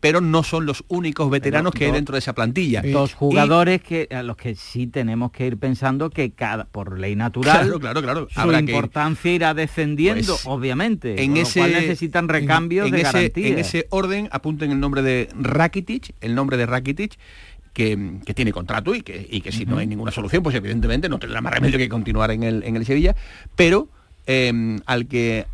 Speaker 1: pero no son los únicos veteranos que hay dentro de esa plantilla.
Speaker 3: Dos
Speaker 1: Y-
Speaker 3: jugadores que a los que sí tenemos que ir pensando que cada por ley natural
Speaker 1: Claro, claro, claro.
Speaker 3: su
Speaker 1: Habrá que ir.
Speaker 3: importancia irá descendiendo,
Speaker 1: Pues,
Speaker 3: obviamente.
Speaker 1: en
Speaker 3: con lo
Speaker 1: ese
Speaker 3: cual necesitan recambios
Speaker 1: en,
Speaker 3: de
Speaker 1: ese,
Speaker 3: garantía.
Speaker 1: en ese orden apunten el nombre de Rakitic, el nombre de Rakitic, que, que tiene contrato y que, y que si no hay ninguna solución, pues evidentemente no tendrá más remedio que continuar en el, en el Sevilla, pero eh, al que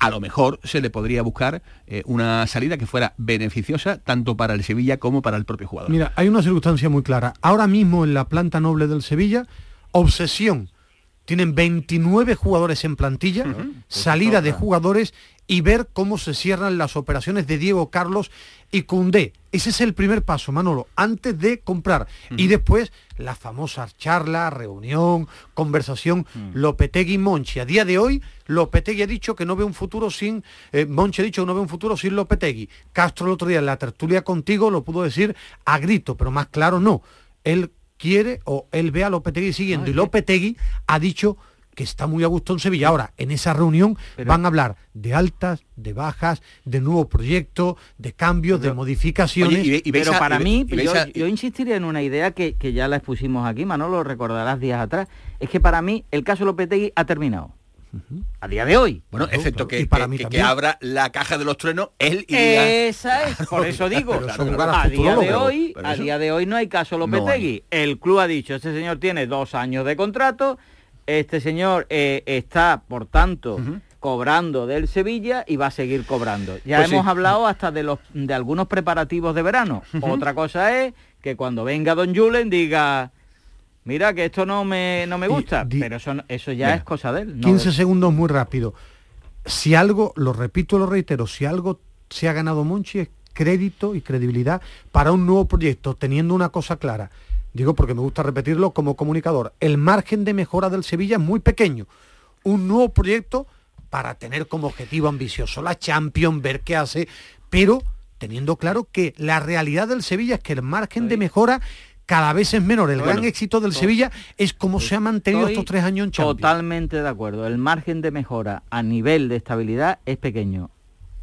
Speaker 1: a lo mejor se le podría buscar eh, una salida que fuera beneficiosa tanto para el Sevilla como para el propio jugador.
Speaker 2: Mira, hay una circunstancia muy clara. Ahora mismo en la planta noble del Sevilla, obsesión. Tienen 29 jugadores en plantilla, salida de jugadores y ver cómo se cierran las operaciones de Diego Carlos y Cundé. Ese es el primer paso, Manolo, antes de comprar. Y después la famosa charla, reunión, conversación, Lopetegui y Monchi. A día de hoy, Lopetegui ha dicho que no ve un futuro sin, eh, Monchi ha dicho que no ve un futuro sin Lopetegui. Castro el otro día en la tertulia contigo lo pudo decir a grito, pero más claro no. Él quiere o él ve a Lopetegui siguiendo y Lopetegui ha dicho que está muy a gusto en Sevilla. Ahora, en esa reunión van a hablar de altas, de bajas, de nuevo proyecto, de cambios, de modificaciones.
Speaker 3: Pero para mí, yo, yo insistiría en una idea que, que ya la expusimos aquí, Manolo, lo recordarás días atrás, es que para mí el caso Lopetegui ha terminado. A día de hoy.
Speaker 1: Bueno, excepto que,
Speaker 3: Y para
Speaker 1: que-
Speaker 3: mí
Speaker 1: que- que abra la caja de los truenos él y.
Speaker 3: Esa es, por eso digo,
Speaker 1: a
Speaker 3: día de hoy, a día de hoy no hay caso
Speaker 1: No
Speaker 3: Lopetegui. El club ha dicho, este señor tiene dos años de contrato, este señor eh, está, por tanto, cobrando del Sevilla y va a seguir cobrando. Ya
Speaker 1: Pues
Speaker 3: hemos
Speaker 1: sí.
Speaker 3: hablado hasta de los de algunos preparativos de verano. Otra cosa es que cuando venga Don Julen diga, mira que esto no me, no me gusta, pero eso, eso ya es cosa de él. no
Speaker 2: 15
Speaker 3: de-
Speaker 2: segundos muy rápido. Si algo, lo repito, lo reitero, si algo se ha ganado Monchi es crédito y credibilidad para un nuevo proyecto, teniendo una cosa clara. Digo porque me gusta repetirlo como comunicador. El margen de mejora del Sevilla es muy pequeño. Un nuevo proyecto para tener como objetivo ambicioso la Champions, ver qué hace, pero teniendo claro que la realidad del Sevilla es que el margen de mejora cada vez es menor. El
Speaker 3: Bueno,
Speaker 2: gran éxito del Sevilla es como se ha mantenido estos tres años en Champions.
Speaker 3: Totalmente de acuerdo. El margen de mejora a nivel de estabilidad es pequeño.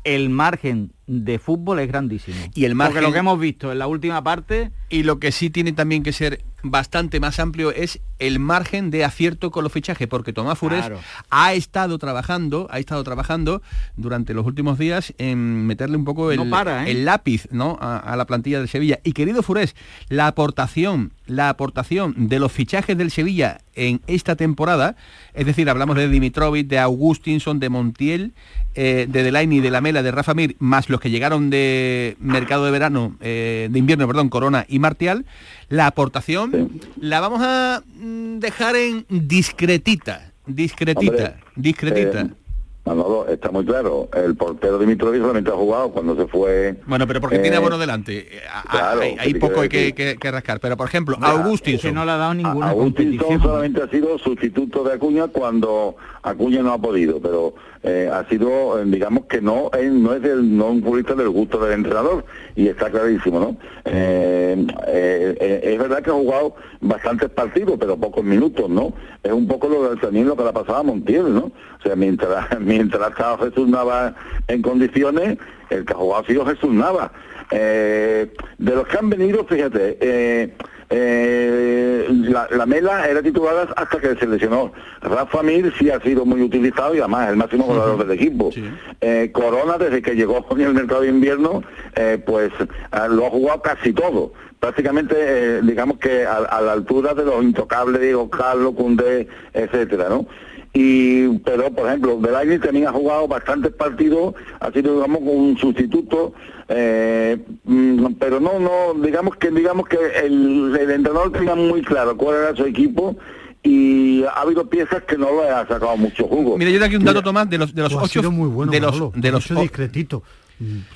Speaker 3: El margen de fútbol es grandísimo.
Speaker 1: Y el margen-
Speaker 3: Porque lo que hemos visto en la última parte
Speaker 1: Y lo que sí tiene también que ser bastante más amplio es el margen de acierto con los fichajes, porque Tomás
Speaker 3: Claro.
Speaker 1: ha estado trabajando, ha estado trabajando durante los últimos días en meterle un poco el,
Speaker 3: No para, ¿eh?
Speaker 1: el lápiz ¿no? a, a la plantilla del Sevilla. Y querido Furés, la aportación, la aportación de los fichajes del Sevilla en esta temporada, es decir, hablamos de Dimitrovic, de Augustinson, de Montiel, eh, de Delaini, de Lamela, de Rafa Mir, más los que llegaron de mercado de verano, eh, de invierno, perdón, Corona y Martial, la aportación la vamos a mm, dejar en discretita, discretita,
Speaker 9: Hombre,
Speaker 1: discretita.
Speaker 9: Eh, Manolo, está muy claro. El portero Dimitrovic solamente ha jugado cuando se fue.
Speaker 1: Bueno, pero porque
Speaker 9: eh,
Speaker 1: tiene abono delante. Eh,
Speaker 9: claro,
Speaker 1: hay, hay
Speaker 9: ¿qué te
Speaker 1: poco que, que- que rascar. Pero, por ejemplo,
Speaker 9: Mira,
Speaker 1: Augustinson.
Speaker 3: que no le ha dado ninguna competición.
Speaker 9: solamente ha sido sustituto de Acuña cuando Acuña no ha podido, pero eh, ha sido, eh, digamos que no es, no es del, no un futbolista del gusto del entrenador y está clarísimo, ¿no? Eh, eh, eh, es verdad que ha jugado bastantes partidos, pero pocos minutos, ¿no? Es un poco lo, también lo que le ha pasado a Montiel, ¿no? O sea, mientras, mientras estaba Jesús Nava en condiciones, el que ha jugado ha sido Jesús Nava. Eh, de los que han venido, fíjate, eh, eh, la, la Mela era titular hasta que se lesionó. Rafa Mir sí ha sido muy utilizado y además el máximo goleador del equipo. Eh, Corona, desde que llegó en el mercado de invierno, eh, pues lo ha jugado casi todo. Prácticamente, eh, digamos que a, a la altura de los intocables, Diego Carlos, Cundé, etcétera, ¿no? Y pero por ejemplo Delaney también ha jugado bastantes partidos ha sido digamos un sustituto eh, mm, pero no no digamos que digamos que el, el entrenador tenía muy claro cuál era su equipo y ha habido piezas que no le ha sacado mucho jugo
Speaker 1: Mira, yo de aquí un dato, Tomás, de los, de los
Speaker 2: Pues ha
Speaker 1: ocho...
Speaker 2: sido muy bueno,
Speaker 1: de los,
Speaker 2: Manolo,
Speaker 1: de los
Speaker 2: discretito.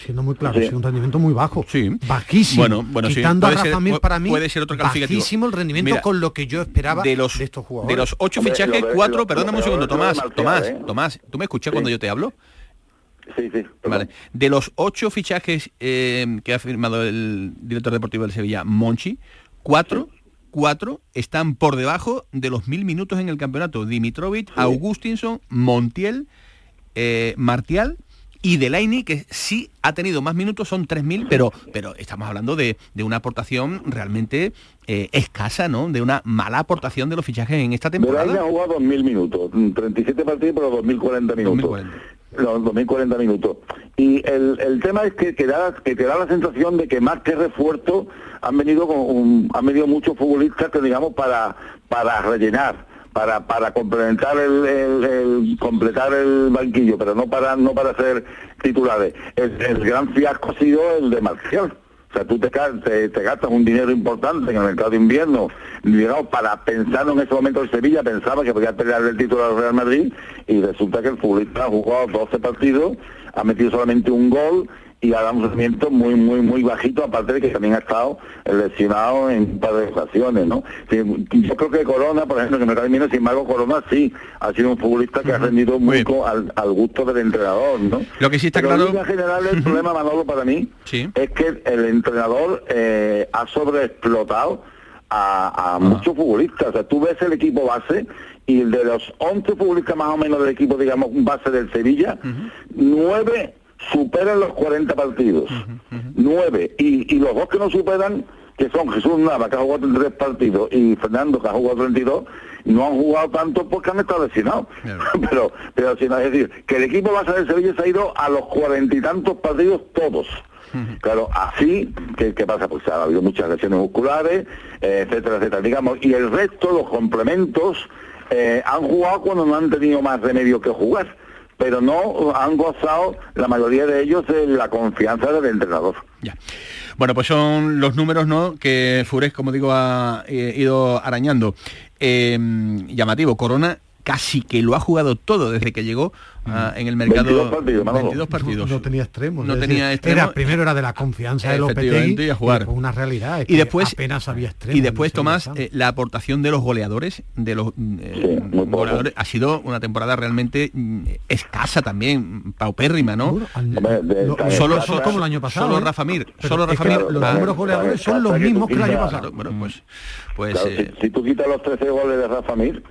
Speaker 2: Siendo muy claro,
Speaker 1: Sí.
Speaker 2: un rendimiento muy bajo.
Speaker 1: Sí.
Speaker 2: Bajísimo.
Speaker 1: Bueno, bueno, sí.
Speaker 2: Quitando
Speaker 1: Puede
Speaker 2: a Rafa Mir para mí,
Speaker 1: puede ser otro calificativo.
Speaker 2: bajísimo el rendimiento
Speaker 1: Mira,
Speaker 2: con lo que yo esperaba
Speaker 1: de los,
Speaker 2: estos jugadores.
Speaker 1: de los ocho fichajes,
Speaker 2: lo de-
Speaker 1: cuatro,
Speaker 2: lo-
Speaker 1: perdóname
Speaker 2: lo
Speaker 1: un segundo,
Speaker 2: de
Speaker 1: Tomás, Tomás,
Speaker 9: ¿eh?
Speaker 1: Tomás, ¿tú me escuchas cuando yo te hablo?
Speaker 9: Sí, sí.
Speaker 1: Vale. De los ocho fichajes eh, que ha firmado el director deportivo del Sevilla, Monchi, cuatro, cuatro están por debajo de los mil minutos en el campeonato. Dimitrovic, Augustinson, Montiel, eh, Martial y Delaini, que sí ha tenido más minutos, son 3.000, pero, pero estamos hablando de, de una aportación realmente eh, escasa, ¿no? De una mala aportación de los fichajes en esta
Speaker 9: Delaney ha
Speaker 1: temporada.
Speaker 9: jugado 2.000 minutos, mm, 37 partidos, pero 2.040 minutos. Los 2.040 minutos. Y el, el tema es que, que, da, que te da la sensación de que más que refuerzo han venido con un- han venido muchos futbolistas que digamos para para rellenar, para para complementar el, el- el- completar el banquillo, pero no para no para ser titulares. El, el gran fiasco ha sido el de Marcial. O sea, tú te, te, te gastas un dinero importante en el mercado de invierno, digamos, para pensar en ese momento el Sevilla, pensaba que podía pelear el título al Real Madrid y resulta que el futbolista ha jugado 12 partidos, ha metido solamente un gol y ha dado un rendimiento muy, muy, muy bajito, aparte de que también ha estado lesionado en un par de ocasiones, ¿no? Sí, Yo creo que Corona, por ejemplo, que me cae bien, sin embargo, Corona sí ha sido un futbolista que ha rendido muy al, al gusto del entrenador, ¿no?
Speaker 1: Lo que sí está
Speaker 9: Pero en
Speaker 1: claro...
Speaker 9: línea general el problema, Manolo, para mí,
Speaker 1: Sí.
Speaker 9: es que el entrenador eh, ha sobreexplotado a, a muchos futbolistas. O sea, tú ves el equipo base y de los 11 futbolistas más o menos del equipo, digamos, base del Sevilla, nueve superan los 40 partidos. Nueve. Y, y los dos que no superan, que son Jesús Nava, que ha jugado 33 partidos, y Fernando, que ha jugado 32, no han jugado tanto porque han estado lesionados. pero, pero si no, es decir, que el equipo base del Sevilla se ha ido a los cuarenta y tantos partidos todos. Claro, así, ¿qué, qué pasa? Pues ha habido muchas lesiones musculares, eh, etcétera, etcétera. Digamos, y el resto, los complementos, eh, han jugado cuando no han tenido más remedio que jugar. Pero no han gozado la mayoría de ellos de la confianza del entrenador.
Speaker 1: Ya. Bueno, pues son los números ¿no? que Fures, como digo, ha eh, ido arañando. Eh, llamativo, Corona casi que lo ha jugado todo desde que llegó ah, en el mercado
Speaker 9: 22 partidos, Manolo.
Speaker 1: 22 partidos.
Speaker 2: No, no tenía extremos.
Speaker 1: No tenía
Speaker 2: decir,
Speaker 1: extremos.
Speaker 2: Era, primero era de la confianza de Lopetegui
Speaker 1: y a jugar.
Speaker 2: una realidad. es
Speaker 1: y
Speaker 2: que
Speaker 1: después
Speaker 2: apenas había extremos.
Speaker 1: y después Tomás eh, la aportación de los goleadores de los eh, goleadores ha sido una temporada realmente mm, escasa también paupérrima no
Speaker 9: Hombre, de-
Speaker 2: Lo-
Speaker 9: tan
Speaker 1: solo,
Speaker 2: como el año pasado,
Speaker 1: solo
Speaker 2: ¿eh?
Speaker 1: Rafa Mir solo Rafa Mir
Speaker 2: los números goleadores son los mismos que el año pasado.
Speaker 1: bueno pues pues
Speaker 9: si, si tú quitas los 13 goles de Rafa Mir,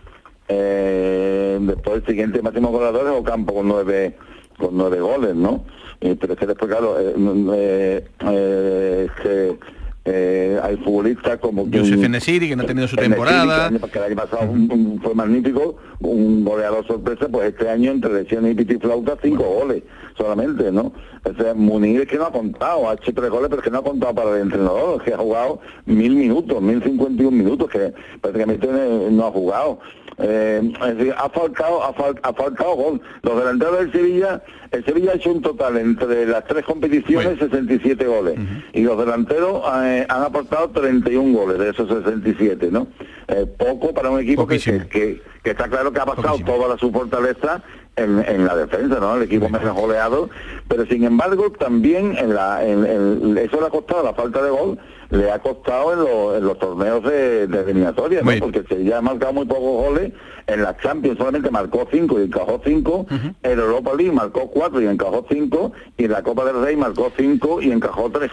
Speaker 9: eh, después el siguiente máximo goleador es Ocampo con nueve con nueve goles, ¿no? Eh, pero es que después, claro, eh, eh, eh, hay futbolistas como que
Speaker 1: Josef Enesiri que no ha tenido su temporada
Speaker 9: el año- que el año pasado un- un- fue magnífico, un goleador sorpresa, pues este año entre lesiones y pitiflauta cinco goles solamente, ¿no? O sea, Munir es que no ha contado, ha hecho tres goles, pero es que no ha contado para el entrenador, que ha jugado mil minutos, mil cincuenta y un minutos, que prácticamente no, ha jugado. Eh, es decir, ha faltado, ha, fal- ha faltado gol. Los delanteros del Sevilla, el Sevilla ha hecho un total entre las tres competiciones 67 goles. Y los delanteros eh, han aportado 31 goles de esos 67, ¿no? Eh, poco para un equipo que, que, que- que está claro que ha pasado toda la su fortaleza en, en la defensa, ¿no? El equipo menos goleado, pero sin embargo también en la, en- en- eso le ha costado la falta de gol, le ha costado en, los- en los torneos de, de eliminatoria, ¿no? Porque se ya ha marcado muy pocos goles, en la Champions solamente marcó cinco y encajó cinco, en Europa League marcó cuatro y encajó cinco, y en la Copa del Rey marcó cinco y encajó tres.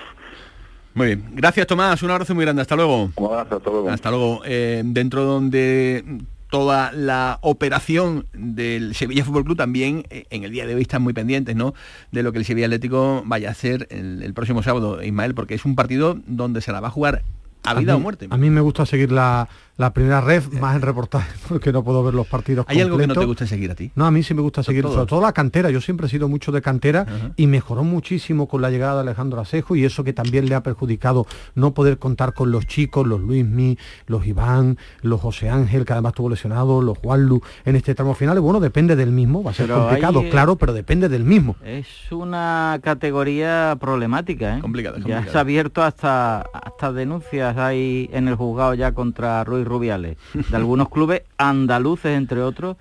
Speaker 1: muy bien gracias Tomás un abrazo muy grande hasta luego
Speaker 9: Un abrazo, hasta luego.
Speaker 1: hasta luego Eh, dentro donde toda la operación del Sevilla Fútbol Club también eh, en el día de hoy están muy pendientes ¿no? de lo que el Sevilla Atlético vaya a hacer el, el próximo sábado, Ismael, porque es un partido donde se la va a jugar a vida
Speaker 2: mí,
Speaker 1: o muerte.
Speaker 2: A mí me gusta seguir la, la primera red, más en reportaje, porque no puedo ver los partidos
Speaker 1: ¿Hay algo que no te gusta seguir a ti?
Speaker 2: No, a mí sí me gusta seguir, sobre todo la cantera. Yo siempre he sido mucho de cantera y mejoró muchísimo con la llegada de Alejandro Asejo y eso que también le ha perjudicado no poder contar con los chicos, los Luismi, los Iván, los José Ángel, que además estuvo lesionado, los Juanlu en este tramo final. Bueno, depende del mismo, va a ser
Speaker 3: Pero
Speaker 2: complicado,
Speaker 3: hay,
Speaker 2: claro, pero depende del mismo.
Speaker 3: Es una categoría problemática, ¿eh?
Speaker 1: Complicada,
Speaker 3: Ya se ha abierto hasta, hasta denuncias ahí en el juzgado ya contra Ruiz Rubiales, de algunos clubes andaluces, entre otros,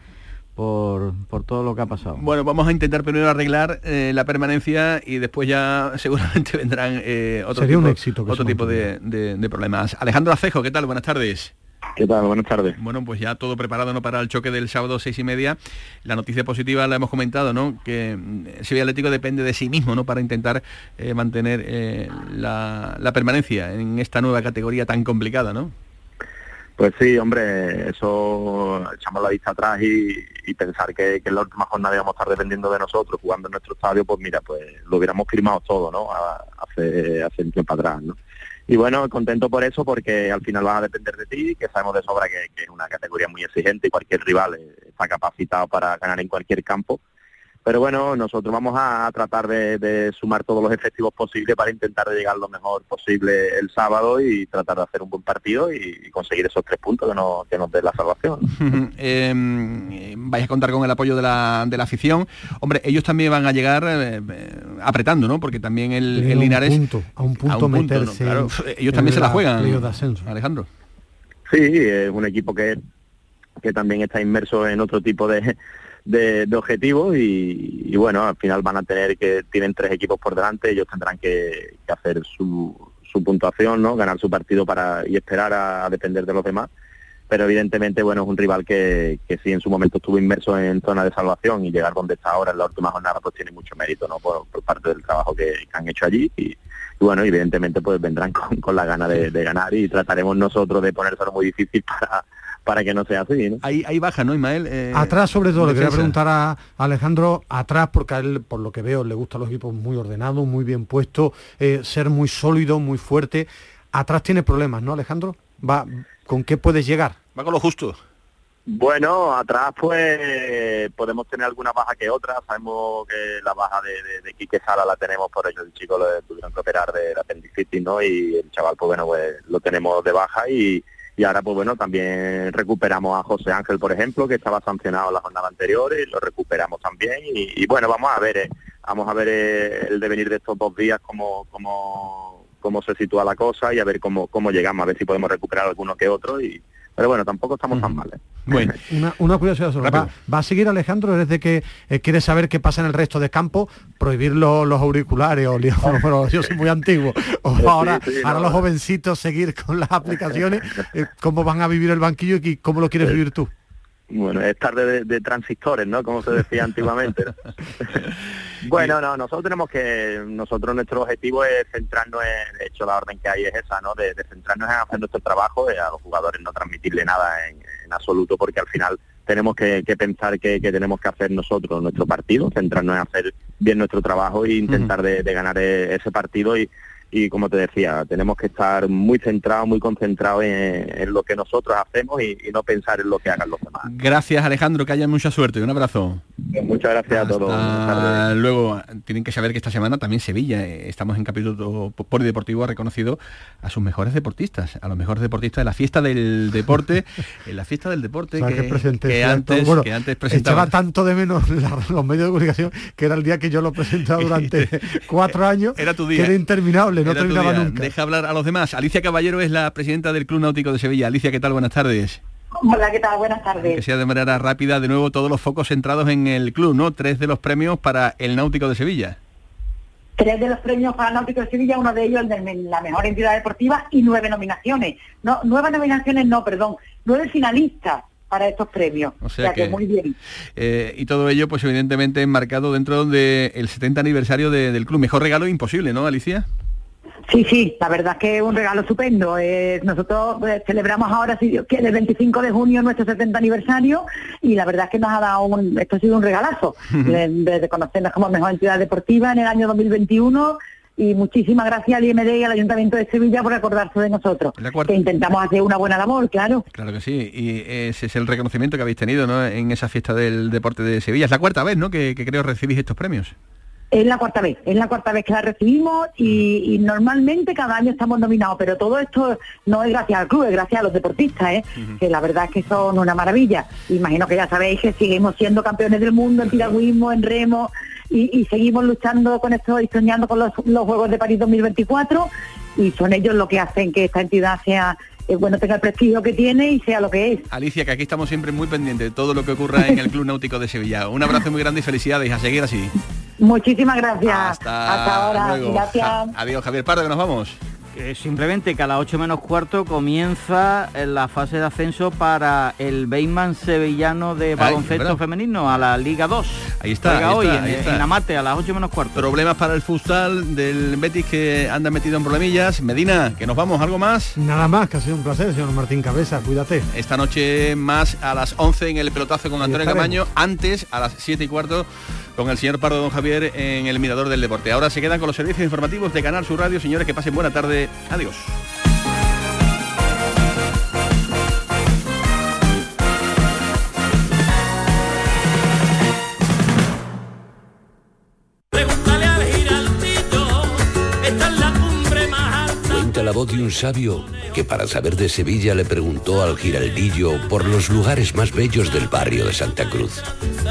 Speaker 3: por, por todo lo que ha pasado.
Speaker 1: Bueno, vamos a intentar primero arreglar eh, la permanencia y después ya seguramente vendrán eh, otro
Speaker 2: Sería
Speaker 1: tipo,
Speaker 2: un éxito que
Speaker 1: otro tipo de, de- de problemas. Alejandro Acejo, ¿qué tal? Buenas tardes.
Speaker 10: ¿Qué tal? Buenas tardes.
Speaker 1: Bueno, pues ya todo preparado ¿no? para el choque del sábado seis y media. La noticia positiva la hemos comentado, ¿no? Que mm, Sevilla Atlético depende de sí mismo, ¿no? Para intentar eh, mantener eh, la, la permanencia en esta nueva categoría tan complicada, ¿no?
Speaker 10: Pues sí, hombre, eso echamos la vista atrás y, pensar que, que en la última jornada íbamos a estar dependiendo de nosotros, jugando en nuestro estadio, pues mira, pues lo hubiéramos firmado todo, ¿no? Hace, hace un tiempo atrás, ¿no? Y bueno, contento por eso, porque al final vas a depender de ti, que sabemos de sobra que, es una categoría muy exigente y cualquier rival está capacitado para ganar en cualquier campo. Pero bueno, nosotros vamos a tratar de, de sumar todos los efectivos posibles para intentar llegar lo mejor posible el sábado y tratar de hacer un buen partido y, y conseguir esos tres puntos que nos, que nos den la salvación.
Speaker 1: Eh, vais a contar con el apoyo de la, de la afición. Hombre, ellos también van a llegar eh, eh, apretando, ¿no? Porque también el, el
Speaker 2: un
Speaker 1: Linares...
Speaker 2: punto, a un punto
Speaker 1: ¿no?
Speaker 2: meterse
Speaker 1: Claro,
Speaker 2: en-
Speaker 1: ellos también se la juegan,
Speaker 2: de ascenso.
Speaker 1: Alejandro.
Speaker 10: Sí, es un equipo que, que también está inmerso en otro tipo de, de, de objetivos y, bueno, al final van a tener que, tienen tres equipos por delante, ellos tendrán que, hacer su, su puntuación, ¿no? Ganar su partido para y esperar a, depender de los demás. Pero evidentemente, bueno, es un rival que, que sí en su momento estuvo inmerso en zona de salvación y llegar donde está ahora en la última jornada pues tiene mucho mérito, ¿no? Por, por parte del trabajo que, han hecho allí y, y bueno, evidentemente pues vendrán con, con la gana de, de ganar y trataremos nosotros de ponérselo muy difícil para, para que no sea así, ¿no?
Speaker 1: Ahí, ahí baja, ¿no, Ismael? Eh,
Speaker 2: Atrás sobre todo, le quería preguntar a Alejandro, atrás porque a él, por lo que veo, le gustan los equipos muy ordenados, muy bien puestos, eh, ser muy sólido, muy fuerte. Atrás tiene problemas, ¿no, Alejandro? Va, ¿Con qué puedes llegar?
Speaker 1: Va con lo justo.
Speaker 10: Bueno, atrás pues podemos tener alguna baja que otra. Sabemos que la baja de, de, de Quique Sala la tenemos por ello el chico lo tuvieron que operar de la apendicitis, ¿no? Y el chaval pues bueno pues lo tenemos de baja y, y ahora pues bueno también recuperamos a José Ángel por ejemplo que estaba sancionado la jornada anterior y lo recuperamos también. Y, y bueno vamos a ver eh, vamos a ver eh, el devenir de estos dos días cómo cómo cómo se sitúa la cosa y a ver cómo cómo llegamos a ver si podemos recuperar alguno que otro y pero bueno tampoco estamos tan mal ¿eh?
Speaker 1: Bueno,
Speaker 2: Una, una curiosidad solo. ¿Va, va a seguir Alejandro desde que eh, quiere saber qué pasa en el resto de campo? Prohibir lo- los auriculares o, li- o- pero yo soy muy antiguo. O
Speaker 10: Sí,
Speaker 2: ahora,
Speaker 10: sí,
Speaker 2: ahora
Speaker 10: no.
Speaker 2: los jovencitos seguir con las aplicaciones. eh, ¿Cómo van a vivir el banquillo y cómo lo quieres vivir tú?
Speaker 10: Bueno, es tarde de, de transistores, ¿no? Como se decía antiguamente. ¿no? bueno, no, nosotros tenemos que, nosotros nuestro objetivo es centrarnos en, de hecho la orden que hay es esa, ¿no? De, de centrarnos en hacer nuestro trabajo, y a los jugadores no transmitirle nada en, en absoluto, porque al final tenemos que, que pensar que, que tenemos que hacer nosotros nuestro partido, centrarnos en hacer bien nuestro trabajo e intentar de, de ganar eh, ese partido y, y como te decía, tenemos que estar muy centrados, muy concentrados en, en lo que nosotros hacemos y, y no pensar en lo que hagan los demás.
Speaker 1: gracias Alejandro, que haya mucha suerte. Un abrazo.
Speaker 10: Muchas gracias a todos.
Speaker 1: Luego tienen que saber que esta semana también Sevilla, eh, estamos en capítulo polideportivo, ha reconocido a sus mejores deportistas, a los mejores deportistas de la fiesta del deporte, en la fiesta del deporte
Speaker 2: ¿Sabes
Speaker 1: que, antes,
Speaker 2: Bueno,
Speaker 1: que antes
Speaker 2: Echaba
Speaker 1: presentaba.
Speaker 2: tanto de menos la- los medios de comunicación que era el día que yo lo presentaba durante cuatro años.
Speaker 1: Era tu día.
Speaker 2: Que era interminable, no terminaba nunca.
Speaker 1: Deja hablar a los demás. Alicia Caballero es la presidenta del Club Náutico de Sevilla. Alicia, ¿qué tal? Buenas tardes.
Speaker 11: Hola, ¿qué tal? Buenas
Speaker 1: Que
Speaker 11: tardes.
Speaker 1: sea de manera rápida, de nuevo todos los focos centrados en el club, ¿no? Tres de los premios para el Náutico de Sevilla.
Speaker 11: Tres de los premios para el Náutico de Sevilla, uno de ellos el de la mejor entidad deportiva y nueve nominaciones. No, nueve nominaciones no, perdón, nueve finalistas para estos premios.
Speaker 1: O sea
Speaker 11: que,
Speaker 1: que-
Speaker 11: muy bien.
Speaker 1: Eh, y todo ello, pues evidentemente enmarcado dentro del 70 aniversario de- del club. Mejor regalo imposible, ¿no, Alicia?
Speaker 11: Sí, sí, la verdad es que es un regalo estupendo. Eh, nosotros pues, celebramos ahora, si Dios quiere, el 25 de junio nuestro 70 aniversario y la verdad es que nos ha dado un, esto ha sido un regalazo, de, de reconocernos como mejor entidad deportiva en el año 2021 y muchísimas gracias al IMD y al Ayuntamiento de Sevilla por acordarse de nosotros, que intentamos hacer una buena labor, claro.
Speaker 1: Claro que sí, y ese es el reconocimiento que habéis tenido ¿no? en esa fiesta del deporte de Sevilla. Es la cuarta vez, ¿no?, que, que creo recibís estos premios.
Speaker 11: Es la cuarta vez, es la cuarta vez que la recibimos y, y normalmente cada año estamos nominados, pero todo esto no es gracias al club, es gracias a los deportistas, ¿eh? que la verdad es que son una maravilla. Imagino que ya sabéis que seguimos siendo campeones del mundo en piragüismo, en remo y, y seguimos luchando con esto y soñando con los, los Juegos de París 2024 y son ellos lo que hacen que esta entidad sea, eh, bueno, tenga el prestigio que tiene y sea lo que es.
Speaker 1: Alicia, que aquí estamos siempre muy pendientes de todo lo que ocurra en el Club Náutico de Sevilla. Un abrazo muy grande y felicidades, a seguir así.
Speaker 11: Muchísimas gracias.
Speaker 1: Hasta,
Speaker 11: ahora.
Speaker 1: luego.
Speaker 11: Gracias.
Speaker 1: Ja- adiós, Javier Pardo, que nos vamos.
Speaker 3: Eh, simplemente que a las 8 menos cuarto comienza eh, la fase de ascenso para el Bateman sevillano de baloncesto femenino a la Liga 2.
Speaker 1: Ahí está,
Speaker 3: Juega
Speaker 1: ahí
Speaker 3: hoy
Speaker 1: está,
Speaker 3: en,
Speaker 1: ahí está.
Speaker 3: en Amate a las 8 menos cuarto.
Speaker 1: Problemas para el futsal del Betis que anda metido en problemillas. Medina, que nos vamos, ¿algo más?
Speaker 2: Nada más, que ha sido un placer, señor Martín Cabeza, cuídate.
Speaker 1: Esta noche más a las 11 en el pelotazo con Antonio. Camaño, antes a las 7 y cuarto con el señor Pardo Don Javier en el Mirador del Deporte. Ahora se quedan con los servicios informativos de Canal Sur Radio. Señores, que pasen buena tarde. Adiós.
Speaker 5: Pregúntale al giraldillo, esta es la cumbre más alta.
Speaker 12: Cuenta la voz de un sabio que para saber de Sevilla le preguntó al giraldillo por los lugares más bellos del barrio de Santa Cruz.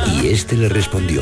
Speaker 12: Y este le respondió,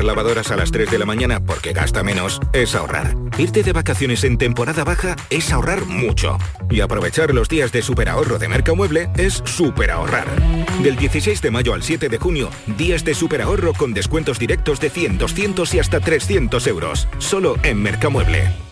Speaker 6: Lavadoras a las 3 de la mañana porque gasta menos es ahorrar. Irte de vacaciones en temporada baja es ahorrar mucho. Y aprovechar los días de superahorro de Mercamueble es superahorrar. Del 16 de mayo al 7 de junio, días de superahorro con descuentos directos de 100, 200 y hasta 300 euros. Solo en Mercamueble.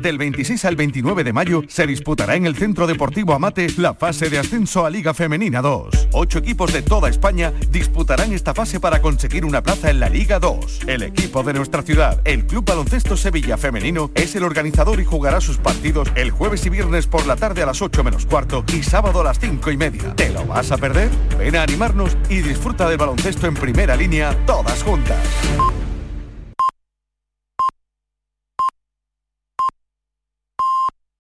Speaker 13: Del 26 al 29 de mayo se disputará en el Centro Deportivo Amate la fase de ascenso a Liga Femenina 2. Ocho equipos de toda España disputarán esta fase para conseguir una plaza en la Liga 2. El equipo de nuestra ciudad, el Club Baloncesto Sevilla Femenino, es el organizador y jugará sus partidos el jueves y viernes por la tarde a las 8 menos cuarto y sábado a las 5 y media. ¿Te lo vas a perder? Ven a animarnos y disfruta del baloncesto en primera línea todas juntas.